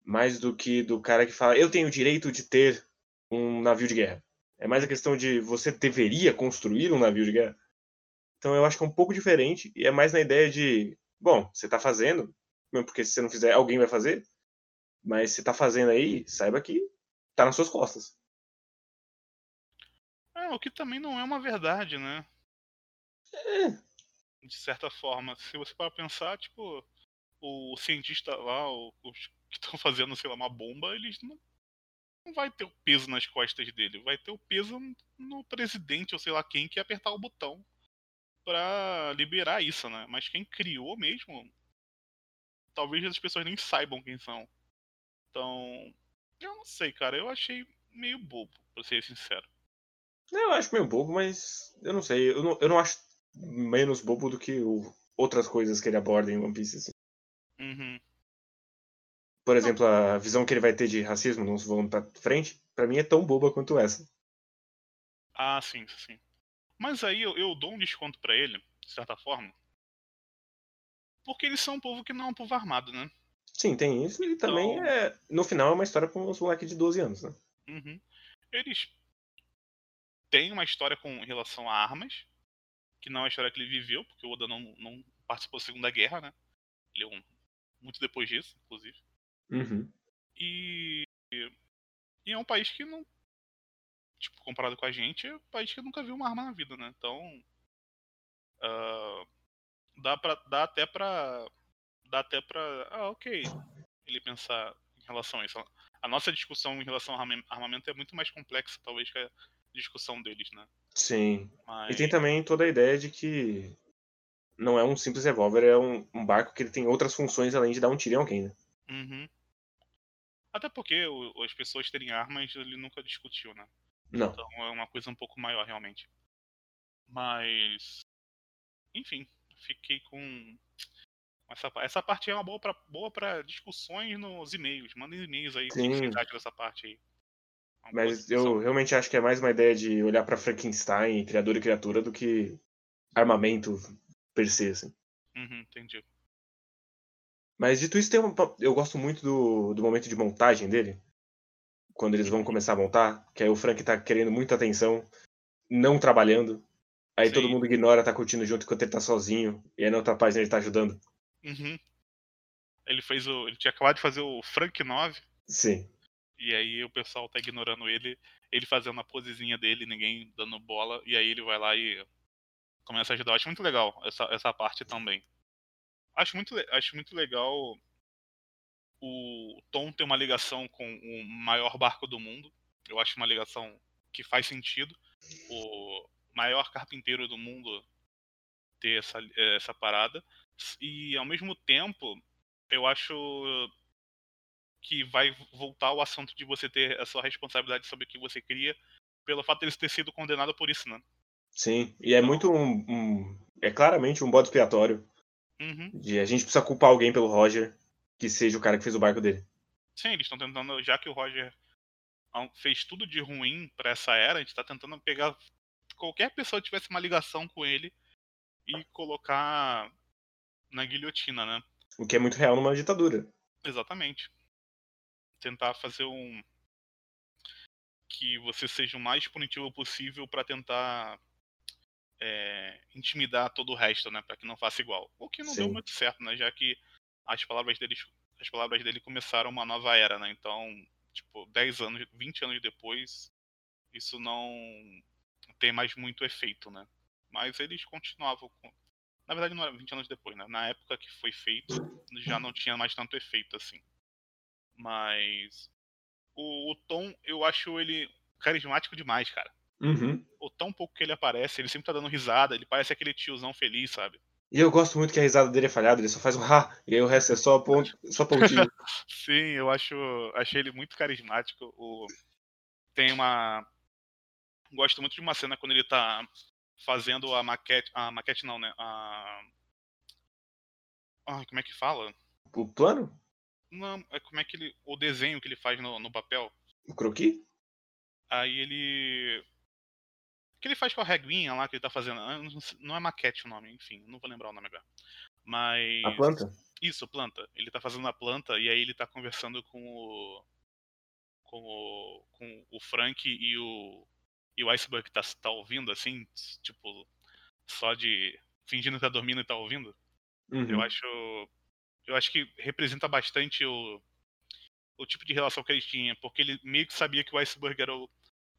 mais do que do cara que fala eu tenho o direito de ter um navio de guerra. É mais a questão de você deveria construir um navio de guerra. Então eu acho que é um pouco diferente e é mais na ideia de, bom, você está fazendo, mesmo porque se você não fizer, alguém vai fazer. Mas se tá fazendo aí, saiba que tá nas suas costas. É, o que também não é uma verdade, né? É. De certa forma. Se você para pensar, tipo, o cientista lá, os que estão fazendo, sei lá, uma bomba, eles não, não vai ter o peso nas costas dele. Vai ter o peso no presidente ou sei lá quem que apertar o botão para liberar isso, né? Mas quem criou mesmo talvez as pessoas nem saibam quem são. Então, eu não sei, cara. Eu achei meio bobo, pra ser sincero. Eu acho meio bobo, mas eu não sei. Eu não, eu não acho menos bobo do que o, outras coisas que ele aborda em One Piece. Assim. Uhum. Por exemplo, a visão que ele vai ter de racismo nos volumes pra frente, pra mim é tão boba quanto essa. Ah, sim, sim. Mas aí eu, eu dou um desconto para ele, de certa forma, porque eles são um povo que não é um povo armado, né? Sim, tem isso. E também, então... é, no final, é uma história com uns moleques de 12 anos, né? Uhum. Eles têm uma história com relação a armas, que não é a história que ele viveu, porque o Oda não, não participou da Segunda Guerra, né? Ele é um, muito depois disso, inclusive. Uhum. E, e é um país que não. Tipo, comparado com a gente, é um país que nunca viu uma arma na vida, né? Então. Uh, dá, pra, dá até pra. Dá até pra. Ah, ok. Ele pensar em relação a isso. A nossa discussão em relação ao armamento é muito mais complexa, talvez, que a discussão deles, né? Sim. Mas... E tem também toda a ideia de que não é um simples revólver, é um, um, barco que ele tem outras funções além de dar um tiro em alguém, né? Uhum. Até porque o, as pessoas terem armas ele nunca discutiu, né? Não. Então é uma coisa um pouco maior, realmente. Mas. Enfim, fiquei com. Essa, essa parte é uma boa para boa pra discussões nos e-mails. Mandem e-mails aí Sim. o que vocês acham dessa parte aí. Mas eu realmente acho que é mais uma ideia de olhar para Frankenstein, criador e criatura, do que armamento per se, assim. Uhum, entendi. Mas dito isso, tem uma, eu gosto muito do, do momento de montagem dele. Quando eles vão uhum. começar a montar, que aí o Frank tá querendo muita atenção, não trabalhando. Aí Sim. todo mundo ignora, tá curtindo junto enquanto ele tá sozinho. E aí na outra página ele tá ajudando. Uhum. Ele fez o. Ele tinha acabado de fazer o Frank 9. Sim. E aí o pessoal tá ignorando ele, ele fazendo a posezinha dele, ninguém dando bola, e aí ele vai lá e começa a ajudar. Eu acho muito legal essa, essa parte também. Acho muito, acho muito legal o Tom ter uma ligação com o maior barco do mundo. Eu acho uma ligação que faz sentido. O, maior carpinteiro do mundo ter essa, essa parada. E ao mesmo tempo, eu acho que vai voltar o assunto de você ter a sua responsabilidade sobre o que você cria, pelo fato de ele ter sido condenado por isso, né? Sim, e é muito um, um, É claramente um bode expiatório. Uhum. De a gente precisa culpar alguém pelo Roger, que seja o cara que fez o barco dele. Sim, eles estão tentando, já que o Roger fez tudo de ruim para essa era, a gente tá tentando pegar qualquer pessoa tivesse uma ligação com ele e colocar na guilhotina, né? O que é muito real numa ditadura. Exatamente. Tentar fazer um que você seja o mais punitivo possível para tentar é, intimidar todo o resto, né, para que não faça igual. O que não Sim. deu muito certo, né, já que as palavras dele as palavras dele começaram uma nova era, né? Então, tipo, 10 anos, 20 anos depois, isso não tem mais muito efeito, né? Mas eles continuavam com. Na verdade, não era 20 anos depois, né? Na época que foi feito, já não tinha mais tanto efeito assim. Mas o, o Tom, eu acho ele carismático demais, cara. Uhum. O tão pouco que ele aparece, ele sempre tá dando risada, ele parece aquele tiozão feliz, sabe? E eu gosto muito que a risada dele é falhada, ele só faz um ha, e aí o resto é só, ponto, só pontinho. Sim, eu acho achei ele muito carismático. O, tem uma. Gosto muito de uma cena quando ele tá fazendo a maquete. A maquete não, né? A. Ai, como é que fala? O plano? Não, é como é que ele. O desenho que ele faz no, no papel. O croquis? Aí ele. O que ele faz com a reguinha lá que ele tá fazendo? Ah, Não é maquete o nome, enfim, não vou lembrar o nome agora. Mas. A planta? Isso, planta. Ele tá fazendo a planta e aí ele tá conversando com o. com o. com o Frank e o. e o Iceberg tá, tá ouvindo, assim, tipo, só de. fingindo que tá dormindo e tá ouvindo. Uhum. Eu acho. Eu acho que representa bastante o. o tipo de relação que ele tinha, porque ele meio que sabia que o Iceberg era o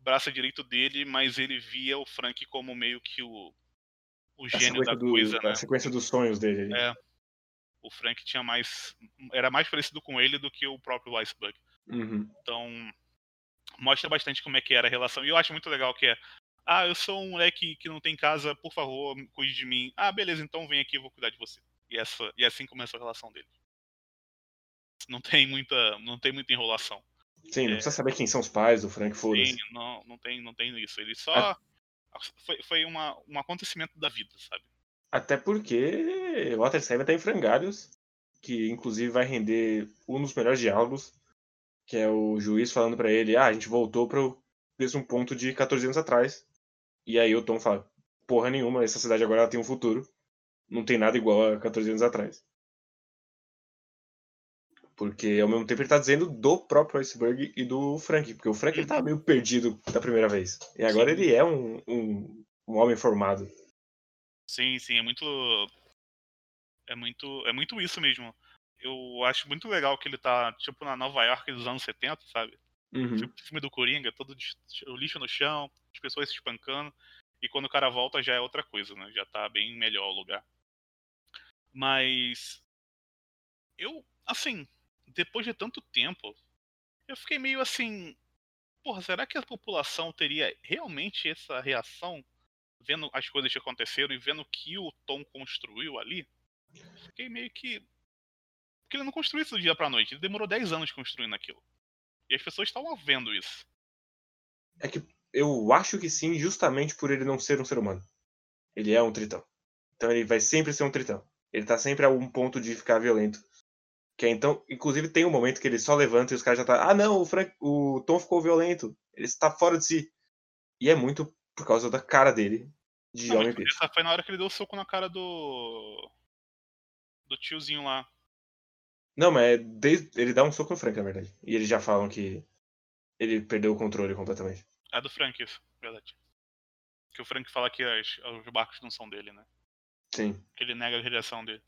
braço direito dele, mas ele via o Frank como meio que o. o gênio da do- coisa, né? a sequência dos sonhos dele. É. O Frank tinha mais. era mais parecido com ele do que o próprio Iceberg. Uhum. Então, mostra bastante como é que era a relação. E eu acho muito legal que é. Ah, eu sou um moleque que não tem casa, por favor, cuide de mim. Ah, beleza, então vem aqui, eu vou cuidar de você. E, essa, e assim começa a relação dele. Não tem muita, não tem muita enrolação. Sim, não É. precisa saber quem são os pais do Frank, Sim, não, não, tem, não tem isso. Ele só. Ah. Foi, foi uma, um acontecimento da vida, sabe? Até porque Walter Seven tá em frangalhos, que inclusive vai render um dos melhores diálogos, que é o juiz falando pra ele, ah, a gente voltou pro mesmo ponto de 14 anos atrás. E aí o Tom fala, porra nenhuma, essa cidade agora ela tem um futuro. Não tem nada igual a 14 anos atrás. Porque ao mesmo tempo ele tá dizendo do próprio Iceberg e do Frank, porque o Frank ele tava meio perdido da primeira vez. E agora Sim. ele é um, um, um homem formado. Sim, sim, é muito. É muito. É muito isso mesmo. Eu acho muito legal que ele tá, tipo, na Nova York dos anos 70, sabe? Uhum. Tipo, filme do Coringa, todo o lixo no chão, as pessoas se espancando. E quando o cara volta já é outra coisa, né? Já tá bem melhor o lugar. Mas. Eu, assim, depois de tanto tempo, eu fiquei meio assim. Porra, será que a população teria realmente essa reação vendo as coisas que aconteceram e vendo o que o Tom construiu ali? Fiquei meio que. Porque ele não construiu isso do dia pra noite, ele demorou 10 anos construindo aquilo. E as pessoas estavam vendo isso. É que eu acho que sim, justamente por ele não ser um ser humano. Ele é um tritão. Então ele vai sempre ser um tritão. Ele tá sempre a um ponto de ficar violento. Que é, então, inclusive tem um momento que ele só levanta e os caras já tá, ah não, o, Frank, o Tom ficou violento. Ele está fora de si. E é muito por causa da cara dele de Não, homem peixe. essa foi na hora que ele deu o soco na cara do. Do tiozinho lá. Não, mas é desde... ele dá um soco no Frank, na verdade. E eles já falam que ele perdeu o controle completamente. É do Frank, isso, verdade. Que o Frank fala que as- os barcos não são dele, né? Sim. Que ele nega a radiação dele.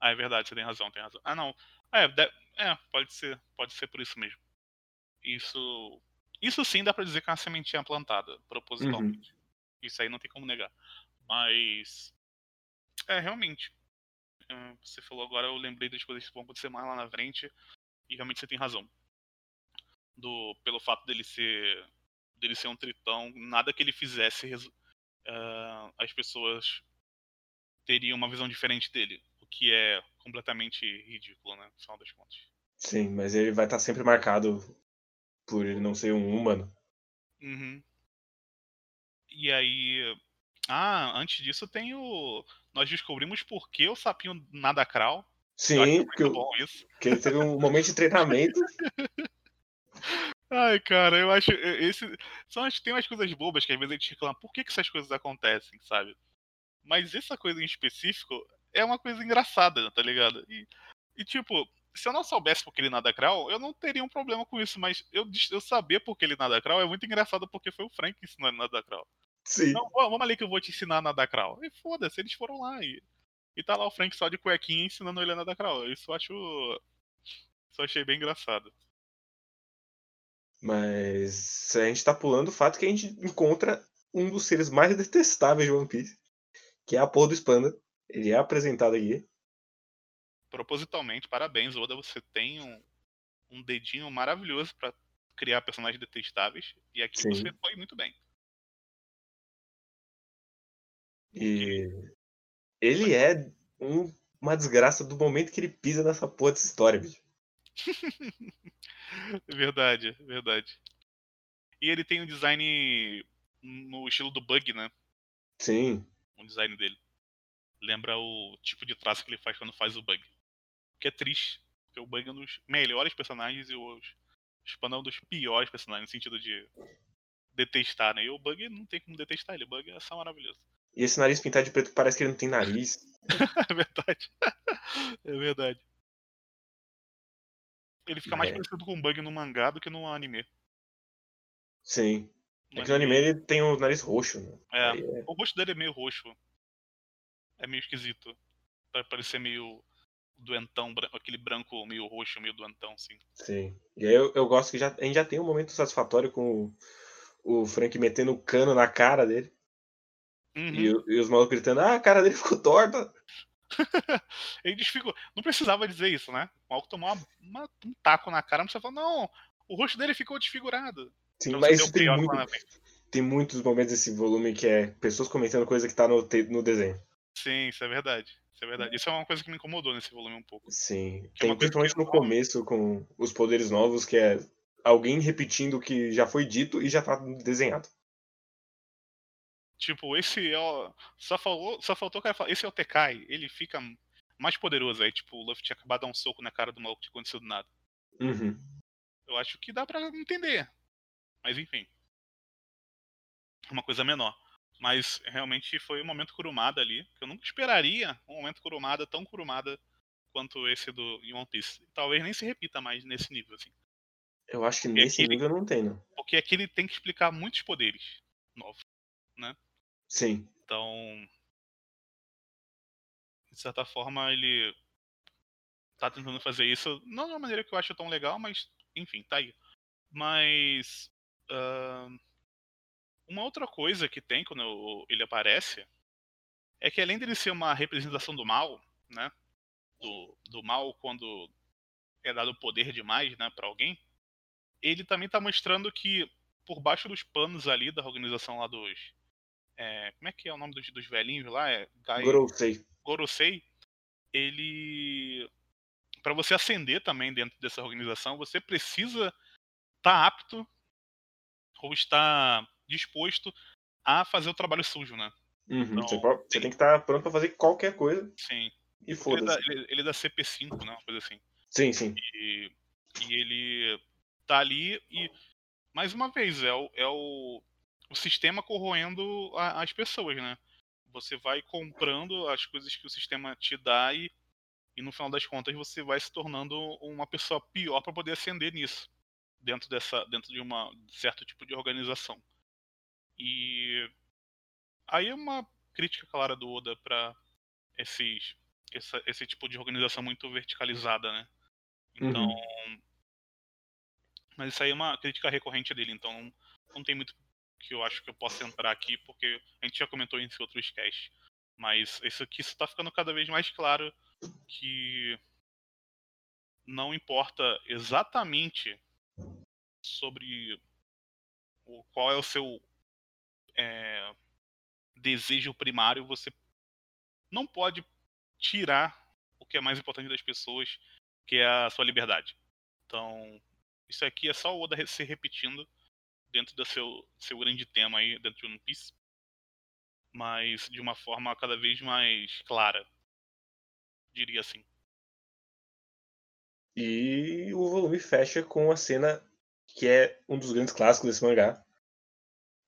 Ah, é verdade, você tem razão, tem razão. Ah, não. É, de- é, pode ser. Pode ser por isso mesmo. Isso. Isso sim dá pra dizer que é uma sementinha plantada, propositalmente. Isso aí não tem como negar. Mas. É, realmente. Você falou agora, eu lembrei das coisas que vão acontecer mais lá na frente. E realmente você tem razão. Do, pelo fato dele ser. dele ser um tritão, nada que ele fizesse ah, as pessoas teriam uma visão diferente dele. O que é completamente ridículo, né? No final das contas. Sim, mas ele vai estar sempre marcado por ele não ser um humano. Uhum. E aí. Ah, antes disso tem o. Nós descobrimos por que o sapinho nada crawl. Sim, porque, isso. porque ele teve um momento de treinamento. Ai, cara, eu acho. Esse, são, as- tem umas coisas bobas que às vezes a gente reclama. Por que, que essas coisas acontecem, sabe? Mas essa coisa em específico é uma coisa engraçada, tá ligado? E, e, tipo, se eu não soubesse por que ele nada crawl, eu não teria um problema com isso. Mas eu, eu saber por que ele nada crawl é muito engraçado porque foi o Frank que ensinou ele nada crawl. Sim. Não, vamos ali que eu vou te ensinar a nadar crawl. E foda-se, eles foram lá e. E tá lá o Frank só de cuequinha ensinando ele a nadar crawl. Isso eu acho. Isso eu achei bem engraçado. Mas a gente tá pulando o fato que a gente encontra um dos seres mais detestáveis de One Piece, que é a porra do Spanda. Ele é apresentado aqui. Propositalmente, parabéns, Oda, você tem um, um dedinho maravilhoso pra criar personagens detestáveis. E aqui Sim. você foi muito bem. E ele é um- uma desgraça do momento que ele pisa nessa porra dessa história, bicho. Verdade, verdade. E ele tem um design no estilo do Bug, né? Sim, O design dele. Lembra o tipo de traço que ele faz quando faz o Bug. Que é triste. Porque o Bug é um dos melhores personagens e o Spano é um dos piores personagens, no sentido de detestar, né? E o Bug não tem como detestar ele. O Bug é só maravilhoso. E esse nariz pintado de preto parece que ele não tem nariz. É verdade. É verdade. Ele fica mais É. parecido com o Bug no mangá do que no anime. Sim. No É que no anime ele tem o nariz roxo, né? É. É- O rosto dele é meio roxo. É meio esquisito. Pra parecer meio doentão, aquele branco meio roxo, meio doentão, assim. Sim. E aí eu, eu gosto que já, a gente já tem um momento satisfatório com o, o Frank metendo o cano na cara dele. Uhum. E, e os malucos gritando, ah, a cara dele ficou torta. Ele desfigurou. Não precisava dizer isso, né? O maluco tomou uma- uma- um taco na cara, não precisa falar, não, o rosto dele ficou desfigurado. Sim, Pra mas você tem, muito, tem muitos momentos desse volume que é pessoas comentando coisa que tá no, no desenho. Sim, isso é verdade. Isso é verdade. Isso é uma coisa que me incomodou nesse volume um pouco. Sim. É Tem coisa que principalmente no começo com os poderes novos, que é alguém repetindo o que já foi dito e já tá desenhado. Tipo, esse é o. Só, falou, só faltou o cara falar, esse é o Tekai, ele fica mais poderoso. Aí, tipo, o Luffy tinha acabado de dar um soco na cara do maluco, tinha acontecido nada. Uhum. Eu acho que dá pra entender. Mas enfim. Uma coisa menor. Mas realmente foi um momento Kurumada ali. Que eu nunca esperaria um momento Kurumada tão Kurumada quanto esse do em One Piece. Talvez nem se repita mais nesse nível, assim. Eu acho que E nesse nível não tem, não. Porque aqui ele tem que explicar muitos poderes novos. Sim. Então. De certa forma, ele tá tentando fazer isso. Não de uma maneira que eu acho tão legal, mas enfim, tá aí. Mas. ahn, uma outra coisa que tem quando ele aparece é que além dele ser uma representação do mal, né? Do, do mal quando é dado poder demais, né, para alguém, ele também tá mostrando que por baixo dos panos ali da organização lá dos. É, como é que é o nome dos, dos velhinhos lá? É Gai... Gorosei. Gorosei, ele para você ascender também dentro dessa organização, você precisa estar apto ou estar disposto a fazer o trabalho sujo, né? Uhum. Então, você, pode- você tem- tem que estar pronto pra fazer qualquer coisa Sim. e Ele é, da, foda-se. ele, ele é da CP5, né? Uma coisa assim. Sim, sim. E, e ele tá ali e, mais uma vez, é o, é o, o sistema corroendo a- as pessoas, né? Você vai comprando as coisas que o sistema te dá e, e no final das contas você vai se tornando uma pessoa pior para poder ascender nisso. Dentro, dessa, dentro de uma certo tipo de organização. E aí é uma crítica clara do Oda para esses essa- esse tipo de organização muito verticalizada, né? Então, Uhum. mas isso aí é uma crítica recorrente dele, então não tem muito que eu acho que eu possa entrar aqui, porque a gente já comentou em outros casts. Mas isso aqui está ficando cada vez mais claro que não importa exatamente sobre o, qual é o seu é, desejo primário, você não pode tirar o que é mais importante das pessoas, que é a sua liberdade. Então, isso aqui é só o Oda se repetindo dentro do seu, seu grande tema aí, dentro de One Piece. Mas de uma forma cada vez mais clara. Diria assim. E o volume fecha com a cena que é um dos grandes clássicos desse mangá,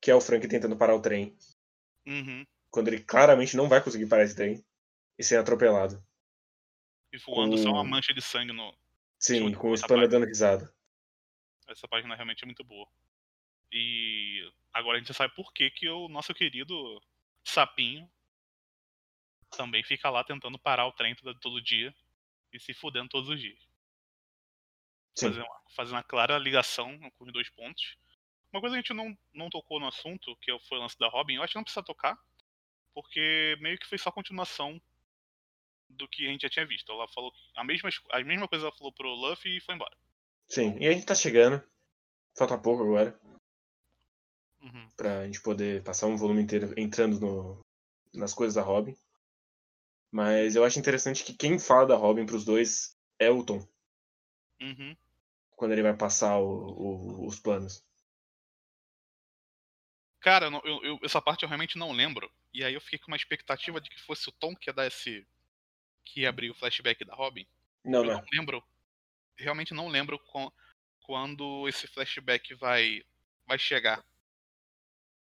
que é o Frank tentando parar o trem, Uhum. quando ele claramente não vai conseguir parar esse trem e ser atropelado. E voando só uma Com- mancha de sangue no. Sim, muito com o parte. dando risada. Essa página realmente é muito boa. E agora a gente sabe por que, que o nosso querido sapinho também fica lá tentando parar o trem todo, todo dia e se fudendo todos os dias. Fazendo uma, fazendo uma clara ligação com os dois pontos. Uma coisa que a gente não, não tocou no assunto, que foi o lance da Robin, eu acho que não precisa tocar, porque meio que foi só continuação do que a gente já tinha visto. Ela falou a mesma, a mesma coisa ela falou pro Luffy e foi embora. Sim, e a gente tá chegando. Falta pouco agora. Uhum. Pra gente poder passar um volume inteiro entrando no, nas coisas da Robin. Mas eu acho interessante que quem fala da Robin pros dois é o Tom. Uhum. Quando ele vai passar o- o- os planos. Cara, eu eu- essa parte eu realmente não lembro. E aí eu fiquei com uma expectativa de que fosse o Tom que ia dar esse. que ia abrir o flashback da Robin. Não, eu não. não lembro. Realmente não lembro quan- quando esse flashback vai, vai chegar.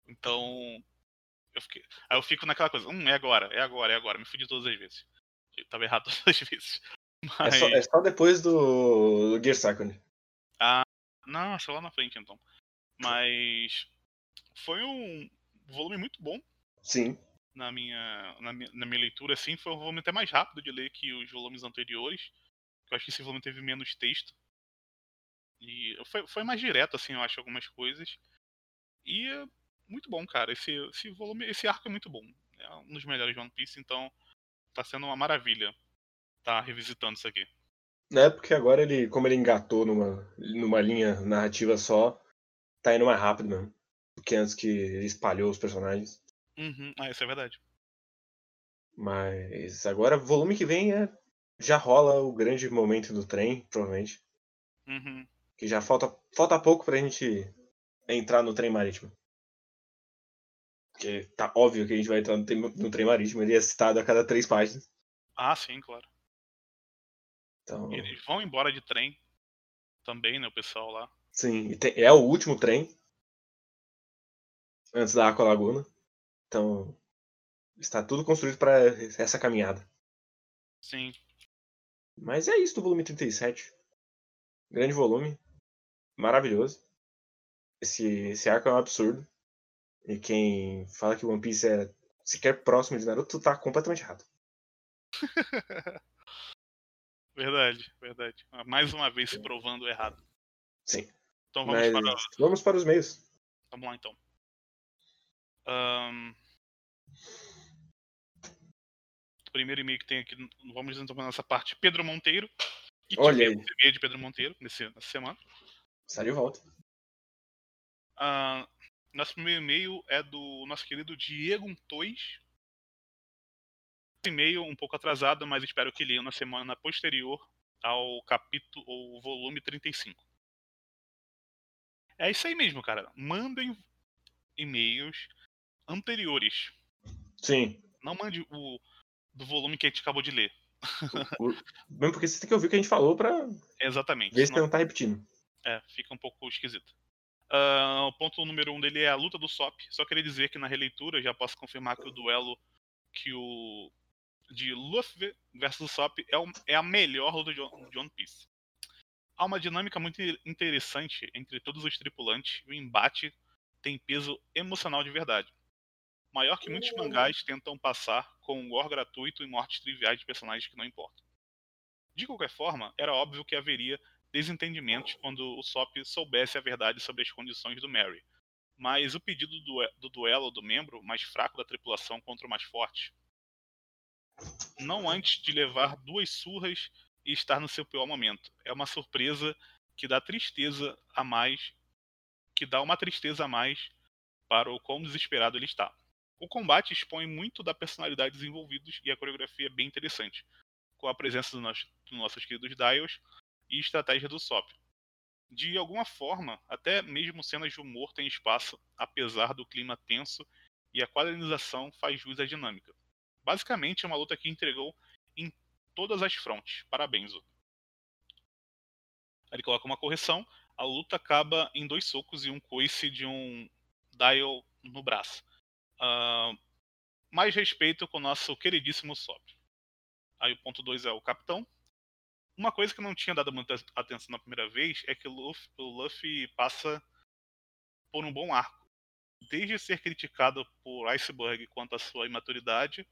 Então. Eu fiquei, aí eu fico naquela coisa, hum, é agora, é agora, é agora. Me fudi todas as vezes. Eu tava errado todas as vezes. É Mas. só, é só depois do, do Gear Second. Nossa, lá na frente então. Mas. Foi um volume muito bom Sim. na minha, na minha, na minha leitura, assim. Foi um volume até mais rápido de ler que os volumes anteriores. Eu acho que esse volume teve menos texto. E foi, foi mais direto, assim, eu acho, algumas coisas. E é muito bom, cara. Esse, esse volume, esse arco é muito bom. É um dos melhores de One Piece, então tá sendo uma maravilha tá revisitando isso aqui. Né? Porque agora ele, como ele engatou numa, numa linha narrativa só, tá indo mais rápido mesmo. Do que antes que ele espalhou os personagens. Uhum. Ah, isso é verdade. Mas agora, volume que vem é. Já rola o grande momento do trem, provavelmente. Uhum. Que já falta, falta pouco pra gente entrar no trem marítimo. Porque tá óbvio que a gente vai entrar no, trem- no trem marítimo, ele é citado a cada três páginas. Ah, sim, claro. Então, Eles vão embora de trem também, né, o pessoal lá. sim, tem- é o último trem antes da Aqua Laguna. Então, está tudo construído para essa caminhada. Sim. Mas é isso do volume 37. Grande volume. Maravilhoso. Esse, esse arco é um absurdo. E quem fala que One Piece é sequer próximo de Naruto tá completamente errado. Verdade, verdade. Mais uma vez se provando errado. Sim. Então vamos Mas para. vamos para os meios. Vamos lá então. O primeiro e-mail que tem aqui, vamos então para nossa parte, Pedro Monteiro. E Olha tivemos e-mail de Pedro Monteiro nesse, nessa semana. De volta. Ah, nosso primeiro e-mail é do nosso querido Diego Tois. Esse e-mail um pouco atrasado, mas espero que leiam na semana posterior ao capítulo ou volume 35. É isso aí mesmo, cara. Mandem e-mails anteriores. Sim. Não mande o do volume que a gente acabou de ler. O- Mesmo porque você tem que ouvir o que a gente falou pra Exatamente. ver se não tá repetindo. É, fica um pouco esquisito. Ah, o ponto número um dele é a luta do Sop. Só queria dizer que na releitura já posso confirmar que o duelo que o de Luffy versus Sop é, o- é a melhor luta de de One Piece. Há uma dinâmica muito interessante entre todos os tripulantes e o embate tem peso emocional de verdade. Maior que muitos mangás tentam passar com um gore gratuito e mortes triviais de personagens que não importam. De qualquer forma, era óbvio que haveria desentendimentos quando o Sop soubesse a verdade sobre as condições do Mary. Mas o pedido do, do duelo do membro mais fraco da tripulação contra o mais forte. Não antes de levar duas surras e estar no seu pior momento. É uma surpresa que dá tristeza a mais, que dá uma tristeza a mais para o quão desesperado ele está. O combate expõe muito da personalidade dos envolvidos e a coreografia é bem interessante, com a presença dos nossos, dos nossos queridos Dials e estratégia do Sop. De alguma forma, até mesmo cenas de humor têm espaço, apesar do clima tenso, e a quadrinização faz jus à dinâmica. Basicamente, é uma luta que entregou em todas as frontes. Parabéns. Aí Ele coloca uma correção. A luta acaba em dois socos e um coice de um dial no braço. Ah, mais respeito com o nosso queridíssimo Sop. Aí o ponto 2 é o capitão. Uma coisa que eu não tinha dado muita atenção na primeira vez é que o Luffy, o Luffy passa por um bom arco. Desde ser criticado por Iceberg quanto à sua imaturidade,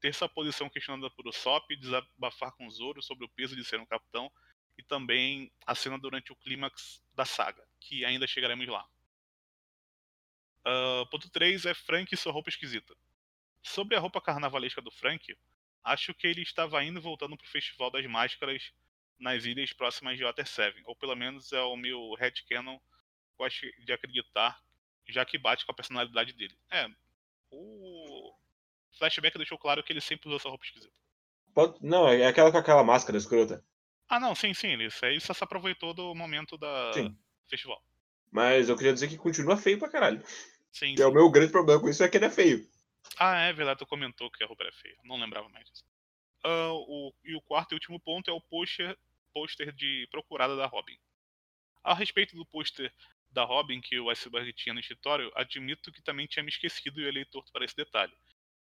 ter sua posição questionada por Usopp, desabafar com Zoro sobre o peso de ser um capitão, e também a cena durante o clímax da saga, que ainda chegaremos lá. Ah, ponto 3 é Frank e sua roupa esquisita. Sobre a roupa carnavalesca do Frank, acho que ele estava indo e voltando pro Festival das Máscaras nas ilhas próximas de Water 7. Ou pelo menos é o meu headcanon gosto de acreditar, já que bate com a personalidade dele. É, o flashback deixou claro que ele sempre usou essa roupa esquisita. Pode... Não, é aquela com aquela máscara escrota. Ah, não, sim, sim, isso aí só se aproveitou do momento da Sim. festival. Mas eu queria dizer que continua feio pra caralho. Sim, Que é o meu grande problema com isso é que ele é feio. Ah, é verdade, tu comentou que a roupa era feia. Não lembrava mais disso. Ah, o, e o quarto e último ponto é o pôster, pôster de procurada da Robin. A respeito do pôster da Robin que o Iceberg tinha no escritório, admito que também tinha me esquecido e olhei torto para esse detalhe.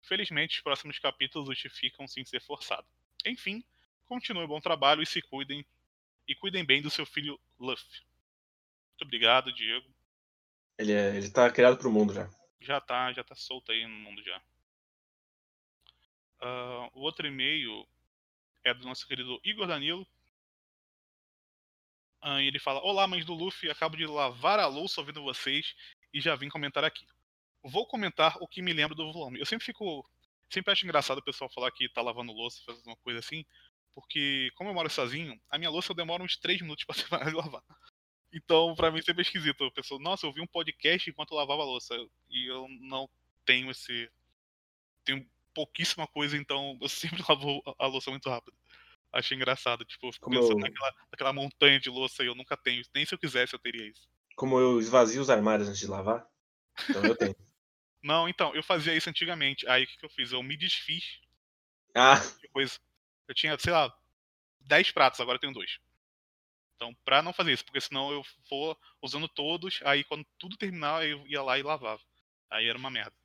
Felizmente, os próximos capítulos justificam sem ser forçado. Enfim, continue o bom trabalho e se cuidem. E cuidem bem do seu filho Luffy. Muito obrigado, Diego. Ele, é... ele tá criado pro mundo já. já tá, já tá solto aí no mundo já. Ah, o outro e-mail é do nosso querido Igor Danilo. E ele fala: Olá, mães do Luffy, acabo de lavar a louça ouvindo vocês e já vim comentar aqui. Vou comentar o que me lembra do volume. Eu sempre fico. Sempre acho engraçado o pessoal falar que tá lavando louça, fazendo uma coisa assim, porque como eu moro sozinho, a minha louça demora uns 3 minutos pra terminar de lavar. Então, pra mim sempre é esquisito. A nossa, eu vi um podcast enquanto eu lavava a louça. E eu não tenho esse. Tenho pouquíssima coisa, então eu sempre lavo a louça muito rápido. Achei engraçado, tipo, eu fico Como pensando eu- naquela, naquela montanha de louça e eu nunca tenho. Nem se eu quisesse eu teria isso. Como eu esvazio os armários antes de lavar, então eu tenho. Não, então, eu fazia isso antigamente. Aí o que, que eu fiz? Eu me desfiz Ah, de coisa. Eu tinha, sei lá, 10 pratos, agora eu tenho dois. Então, pra não fazer isso, porque senão eu vou usando todos, aí quando tudo terminar eu ia lá e lavava. Aí era uma merda.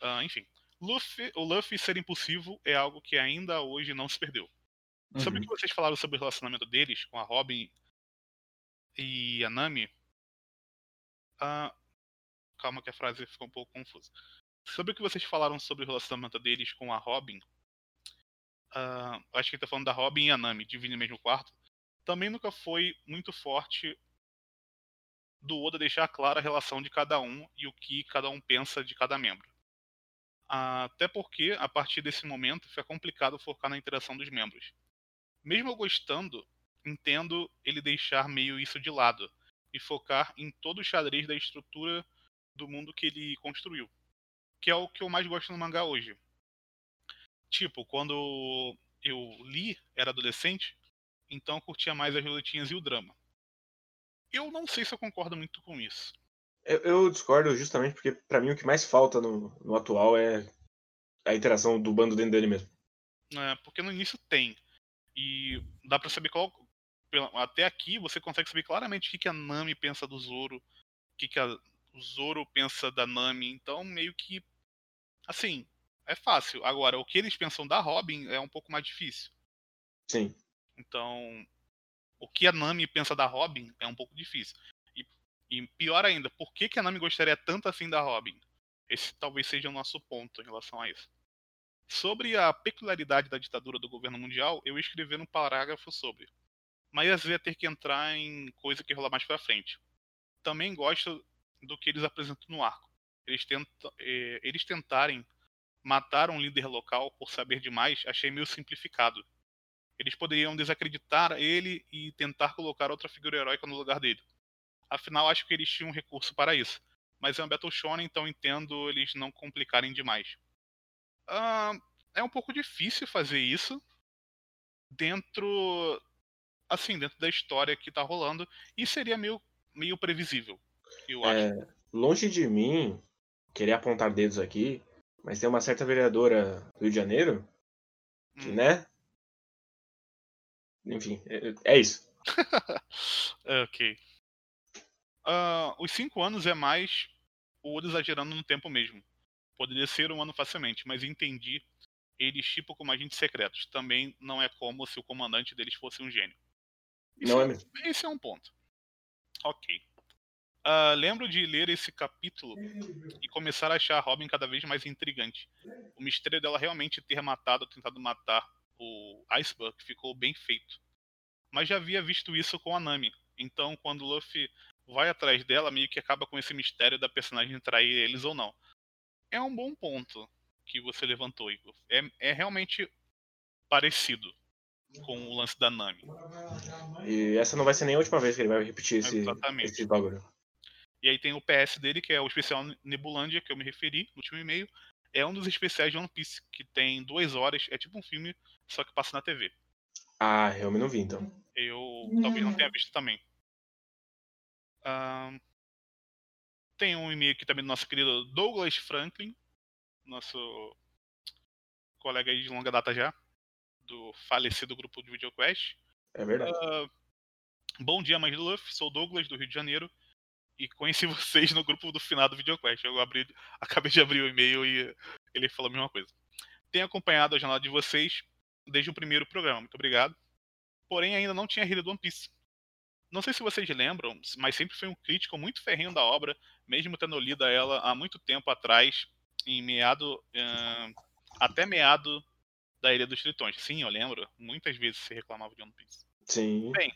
Ah, enfim. Luffy, o Luffy ser impulsivo é algo que ainda hoje não se perdeu. Sobre o uhum. que vocês falaram sobre o relacionamento deles com a Robin e a Nami. Ah, calma que a frase ficou um pouco confusa. Sobre o que vocês falaram sobre o relacionamento deles com a Robin. ah, acho que ele tá falando da Robin e a Nami, dividem o mesmo quarto. Também nunca foi muito forte do Oda deixar clara a relação de cada um e o que cada um pensa de cada membro. Ah, Até porque, a partir desse momento, fica complicado focar na interação dos membros. Mesmo eu gostando, entendo ele deixar meio isso de lado e focar em todo o xadrez da estrutura do mundo que ele construiu. Que é o que eu mais gosto no mangá hoje. Tipo, quando eu li, era adolescente, então eu curtia mais as lutinhas e o drama. Eu não sei se eu concordo muito com isso. eu, eu discordo justamente porque pra mim o que mais falta no, no atual é a interação do bando dentro dele mesmo. né, porque no início tem. E dá pra saber qual. Até aqui você consegue saber claramente o que, que a Nami pensa do Zoro, o que, que a- o Zoro pensa da Nami. Então, meio que. Assim, é fácil. Agora, o que eles pensam da Robin é um pouco mais difícil. Sim. Então, o que a Nami pensa da Robin é um pouco difícil. E, e pior ainda, por que, que a Nami gostaria tanto assim da Robin? Esse talvez seja o nosso ponto em relação a isso. Sobre a peculiaridade da ditadura do governo mundial, eu escrevi um parágrafo sobre. Mas ia ter que entrar em coisa que rola mais pra frente. Também gosto do que eles apresentam no arco. Eles, tenta, eh, eles tentarem matar um líder local por saber demais, achei meio simplificado. Eles poderiam desacreditar ele e tentar colocar outra figura heróica no lugar dele. Afinal, acho que eles tinham recurso para isso. Mas é um Battle Shonen, então entendo eles não complicarem demais. Ah, é um pouco difícil fazer isso dentro assim, dentro da história que tá rolando e seria meio, meio previsível, eu acho. É, longe de mim querer apontar dedos aqui, mas tem uma certa vereadora do Rio de Janeiro que, Hum. né? Enfim, é, é isso. ok. Ah, os cinco anos é mais o exagerando no tempo mesmo. Poderia ser um ano facilmente, mas entendi eles tipo como agentes secretos. Também não é como se o comandante deles fosse um gênio. Isso Não é um- mesmo. Esse é um ponto. Ok. Ah, lembro de ler esse capítulo e começar a achar a Robin cada vez mais intrigante. O mistério dela realmente ter matado, tentado matar o Iceberg ficou bem feito. Mas já havia visto isso com a Nami. Então, quando o Luffy vai atrás dela, meio que acaba com esse mistério da personagem trair eles ou não. É um bom ponto que você levantou, Igor. É, é realmente parecido. com o lance da Nami. E essa não vai ser nem a última vez que ele vai repetir esse, Exatamente. esse bagulho. E aí tem o PS dele, que é o especial Nebulândia, que eu me referi no último e-mail. É um dos especiais de One Piece, que tem duas horas, é tipo um filme, só que passa na TV. Ah, eu não vi então. Eu talvez não tenha visto também. Ahn, tem um e-mail aqui também do nosso querido Douglas Franklin, nosso colega aí de longa data já, do falecido grupo de VideoQuest. É verdade. Ah, bom dia, do Luffy. Sou o Douglas, do Rio de Janeiro. E conheci vocês no grupo do finado VideoQuest. Eu abri, acabei de abrir o e-mail e ele falou a mesma coisa. Tenho acompanhado a jornada de vocês desde o primeiro programa. Muito obrigado. Porém, ainda não tinha lido One Piece. Não sei se vocês lembram, mas sempre fui um crítico muito ferrenho da obra, mesmo tendo lido ela há muito tempo atrás, em meado. ahn, até meado da Ilha dos Tritões. Sim, eu lembro. Muitas vezes se reclamava de One Piece. Sim. Bem,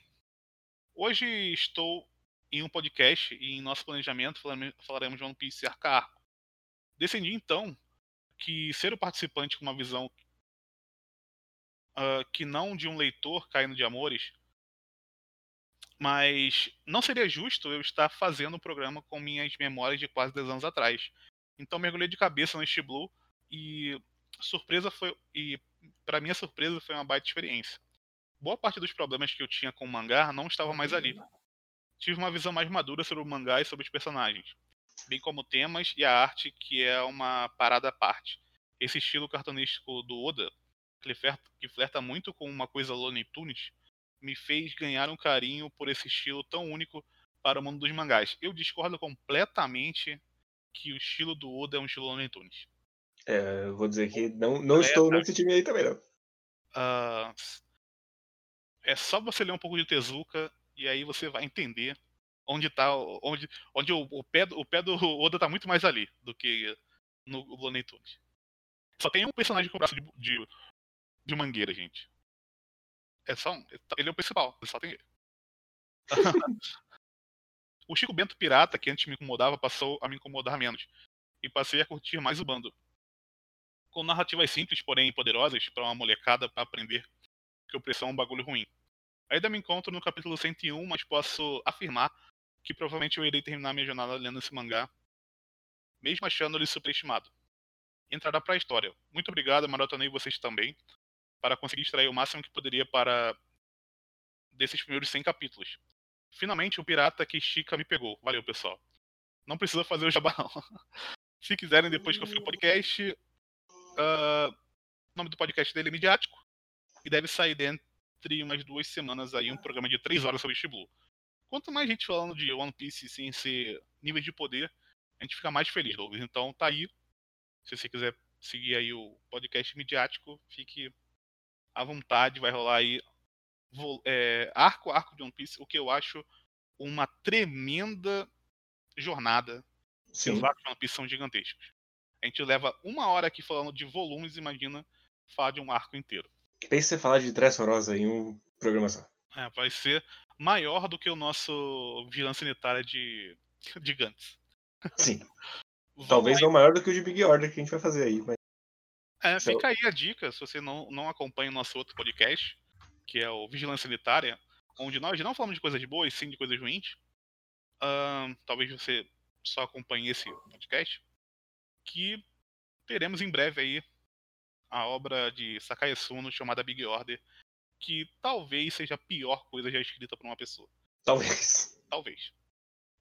hoje estou em um podcast e em nosso planejamento falaremos de One Piece arco a arco. Decidi então que ser o participante com uma visão ah, que não de um leitor caindo de amores, mas não seria justo eu estar fazendo um programa com minhas memórias de quase 10 anos atrás. Então mergulhei de cabeça no East Blue e surpresa foi e para minha surpresa foi uma baita experiência. Boa parte dos problemas que eu tinha com o mangá não estavam mais ali. Tive uma visão mais madura sobre o mangá e sobre os personagens, bem como temas e a arte, que é uma parada à parte. Esse estilo cartunístico do Oda, que flerta, que flerta muito com uma coisa Looney Tunes, me fez ganhar um carinho por esse estilo tão único para o mundo dos mangás. Eu discordo completamente que o estilo do Oda é um estilo Looney Tunes. É, eu vou dizer que não, não estou nesse time aí também, não. Ah, é só você ler um pouco de Tezuka e aí você vai entender onde tá, onde, onde o, o pé, do- o pé do Oda tá muito mais ali do que no Looney Tunes. Só tem um personagem com braço de, de, de mangueira, gente. É só um. Ele é o principal, só tem ele. o Chico Bento Pirata, que antes me incomodava, passou a me incomodar menos. E passei a curtir mais o bando. Com narrativas simples, porém poderosas, para uma molecada para aprender que opressão é um bagulho ruim. Ainda me encontro no capítulo 101, mas posso afirmar que provavelmente eu irei terminar minha jornada lendo esse mangá, mesmo achando ele superestimado. Entrará pra história. Muito obrigado, maratonei vocês também, para conseguir extrair o máximo que poderia para desses primeiros 100 capítulos. Finalmente, o pirata que estica me pegou. Valeu, pessoal. Não precisa fazer o jabá, não. Se quiserem, depois que eu fiz o podcast, ah, o nome do podcast dele é Midiático e deve sair dentro umas duas semanas aí um programa de três horas sobre Blue. Quanto mais gente falando de One Piece sem ser níveis de poder, a gente fica mais feliz, Douglas. Então tá aí. Se você quiser seguir aí o podcast midiático, fique à vontade. Vai rolar aí é, arco a arco de One Piece, o que eu acho uma tremenda jornada. Sim. Os arcos de One Piece são gigantescos. A gente leva uma hora aqui falando de volumes, imagina falar de um arco inteiro. Pensa você falar de Dressrosa em um programa só. É, vai ser maior do que o nosso vigilância sanitária de de Gantz. Sim. Talvez aí. não maior do que o de Big Order que a gente vai fazer aí, mas É, é fica aí a dica, se você não, não acompanha o nosso outro podcast, que é o Vigilância Sanitária, onde nós não falamos de coisas boas, sim de coisas ruins. Ahn, talvez você só acompanhe esse podcast. Que teremos em breve aí a obra de Sakai Suno chamada Big Order, que talvez seja a pior coisa já escrita por uma pessoa. talvez. Talvez.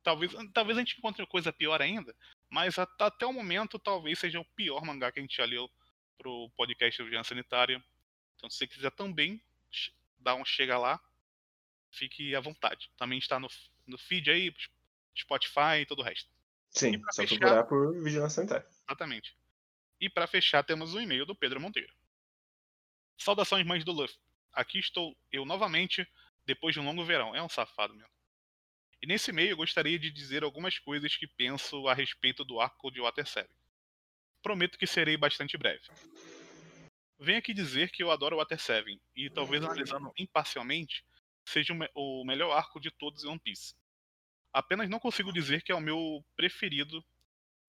Talvez, talvez a gente encontre coisa pior ainda, mas at- até o momento talvez seja o pior mangá que a gente já leu pro podcast do Vigilância Sanitária. Então se você quiser também dar um chega lá, fique à vontade. Também está no, no feed aí, Spotify e todo o resto. Sim, só fechar- procurar por Vigilância Sanitária. Exatamente. E para fechar, temos um e-mail do Pedro Monteiro. Saudações, mães do Luffy. Aqui estou eu novamente, depois de um longo verão. É um safado mesmo. E nesse e-mail eu gostaria de dizer algumas coisas que penso a respeito do arco de Water 7. Prometo que serei bastante breve. Venho aqui dizer que eu adoro Water 7, e talvez analisando imparcialmente, seja o, me- o melhor arco de todos em One Piece. Apenas não consigo dizer que é o meu preferido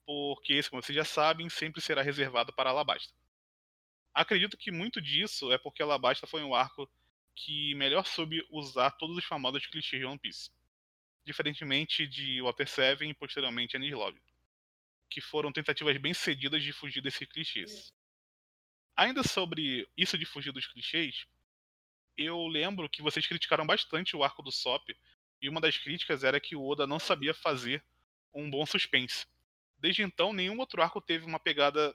porque esse, como vocês já sabem, sempre será reservado para Alabasta. Acredito que muito disso é porque Alabasta foi um arco que melhor soube usar todos os famosos clichês de One Piece. Diferentemente de Water 7 e posteriormente Anis Love, que foram tentativas bem cedidas de fugir desses clichês. Ainda sobre isso de fugir dos clichês, eu lembro que vocês criticaram bastante o arco do Sop, e uma das críticas era que o Oda não sabia fazer um bom suspense. Desde então, nenhum outro arco teve uma pegada.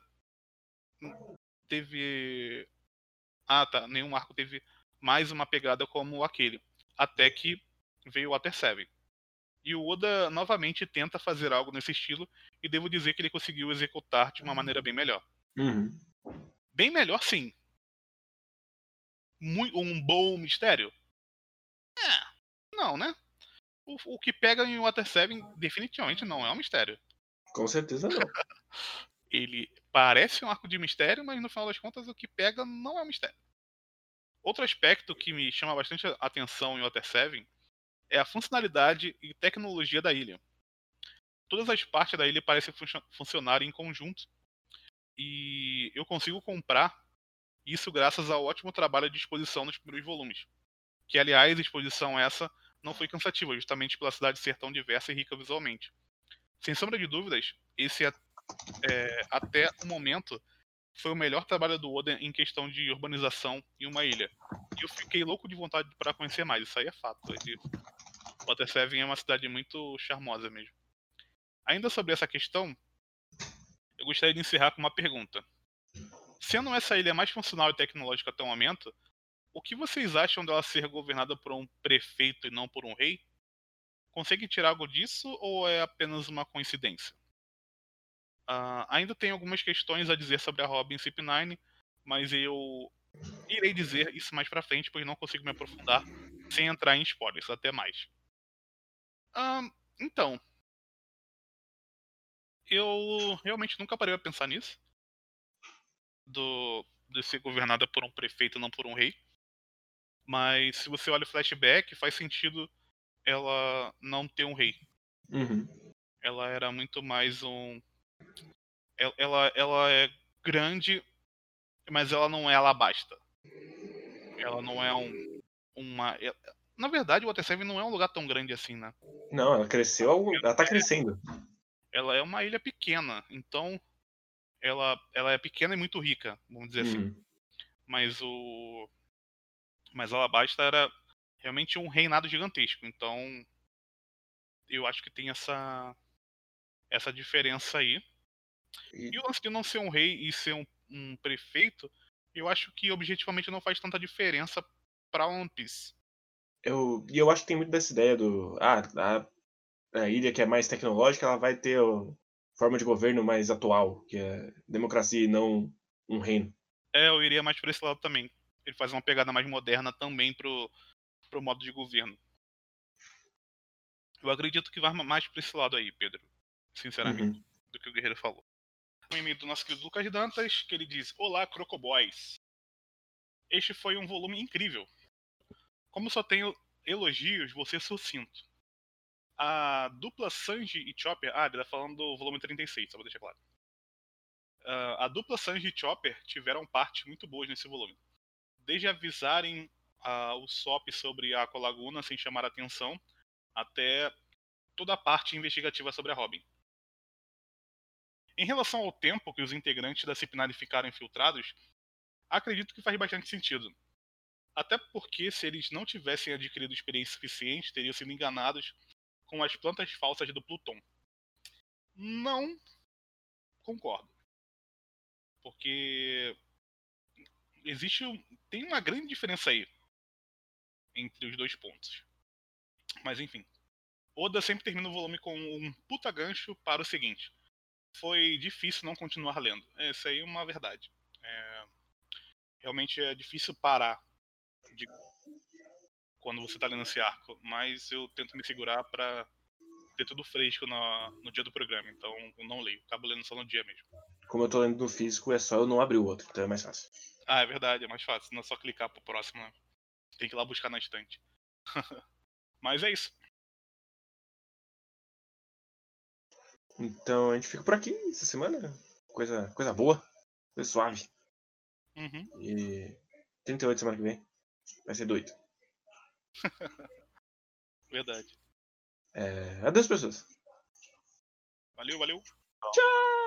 Teve. Ah, tá. Nenhum arco teve mais uma pegada como aquele. Até que veio o Water 7. E o Oda novamente tenta fazer algo nesse estilo, e devo dizer que ele conseguiu executar de uma maneira bem melhor. Uhum. Bem melhor, sim. um bom mistério? É, não, né? O, o que pega em Water 7 definitivamente não é um mistério. Com certeza não. ele parece um arco de mistério, mas no final das contas o que pega não é um mistério. Outro aspecto que me chama bastante atenção em Water 7 é a funcionalidade e tecnologia da ilha. Todas as partes da ilha parecem fun funcionar em conjunto e eu consigo comprar isso graças ao ótimo trabalho de exposição nos primeiros volumes. Que, aliás, exposição essa não foi cansativa, justamente pela cidade ser tão diversa e rica visualmente. Sem sombra de dúvidas, esse é, é, até o momento foi o melhor trabalho do Oden em questão de urbanização em uma ilha. E eu fiquei louco de vontade para conhecer mais, isso aí é fato. Ele, Water Seven é uma cidade muito charmosa mesmo. Ainda sobre essa questão, eu gostaria de encerrar com uma pergunta. Sendo essa ilha mais funcional e tecnológica até o momento, o que vocês acham dela ser governada por um prefeito e não por um rei? Consegue tirar algo disso ou é apenas uma coincidência? Uh, ainda tem algumas questões a dizer sobre a Robin CP9, mas eu irei dizer isso mais pra frente, pois não consigo me aprofundar sem entrar em spoilers. Até mais. Uh, então, eu realmente nunca parei a pensar nisso. Do, de ser governada por um prefeito, não por um rei. Mas se você olha o flashback, faz sentido ela não ter um rei. Uhum. Ela era muito mais um. Ela, ela é grande, mas ela não é alabasta. Ela não é um. Uma. Na verdade, o Water Seven não é um lugar tão grande assim, né? Não, ela cresceu. Ela tá crescendo. Ela é uma ilha pequena, então. Ela, ela é pequena e muito rica, vamos dizer assim. Uhum. Mas o. Mas Alabasta era realmente um reinado gigantesco. Então, eu acho que tem essa essa diferença aí. E, e o lance de não ser um rei e ser um, um prefeito, eu acho que objetivamente não faz tanta diferença para One Piece. Eu, e eu acho que tem muito dessa ideia do. Ah, a, a ilha que é mais tecnológica, ela vai ter o, forma de governo mais atual, que é democracia e não um reino. É, eu iria mais por esse lado também. Ele faz uma pegada mais moderna também pro, pro modo de governo. Eu acredito que vai mais para esse lado aí, Pedro. Sinceramente, uhum. do que o Guerreiro falou. Um e-mail do nosso querido Lucas Dantas, que ele diz: Olá, Crocoboys. Este foi um volume incrível. Como só tenho elogios, ser sucinto. A dupla Sanji e Chopper. Ah, ele tá falando do volume 36, só vou deixar claro. Uh, a dupla Sanji e Chopper tiveram partes muito boas nesse volume. Desde avisarem uh, o SOP sobre a Aqualaguna sem chamar atenção, até toda a parte investigativa sobre a Robin. Em relação ao tempo que os integrantes da Cipnari ficaram infiltrados, acredito que faz bastante sentido. Até porque, se eles não tivessem adquirido experiência suficiente, teriam sido enganados com as plantas falsas do Pluton. Não concordo. Porque existe tem uma grande diferença aí entre os dois pontos. Mas enfim. Oda sempre termina o volume com um puta gancho para o seguinte. Foi difícil não continuar lendo. Essa aí é uma verdade. É... Realmente é difícil parar de... quando você está lendo esse arco. Mas eu tento me segurar para ter tudo fresco no, no dia do programa. Então eu não leio. Acabo lendo só no dia mesmo. Como eu tô lendo no físico, é só eu não abrir o outro. Então é mais fácil. Ah, é verdade. É mais fácil. Não é só clicar pro próximo. Né? Tem que ir lá buscar na estante. Mas é isso. Então a gente fica por aqui essa semana. Coisa, coisa boa, coisa suave. Uhum. E 38 semana que vem. Vai ser doido. Verdade. É... Adeus, pessoas. Valeu, valeu. Tchau.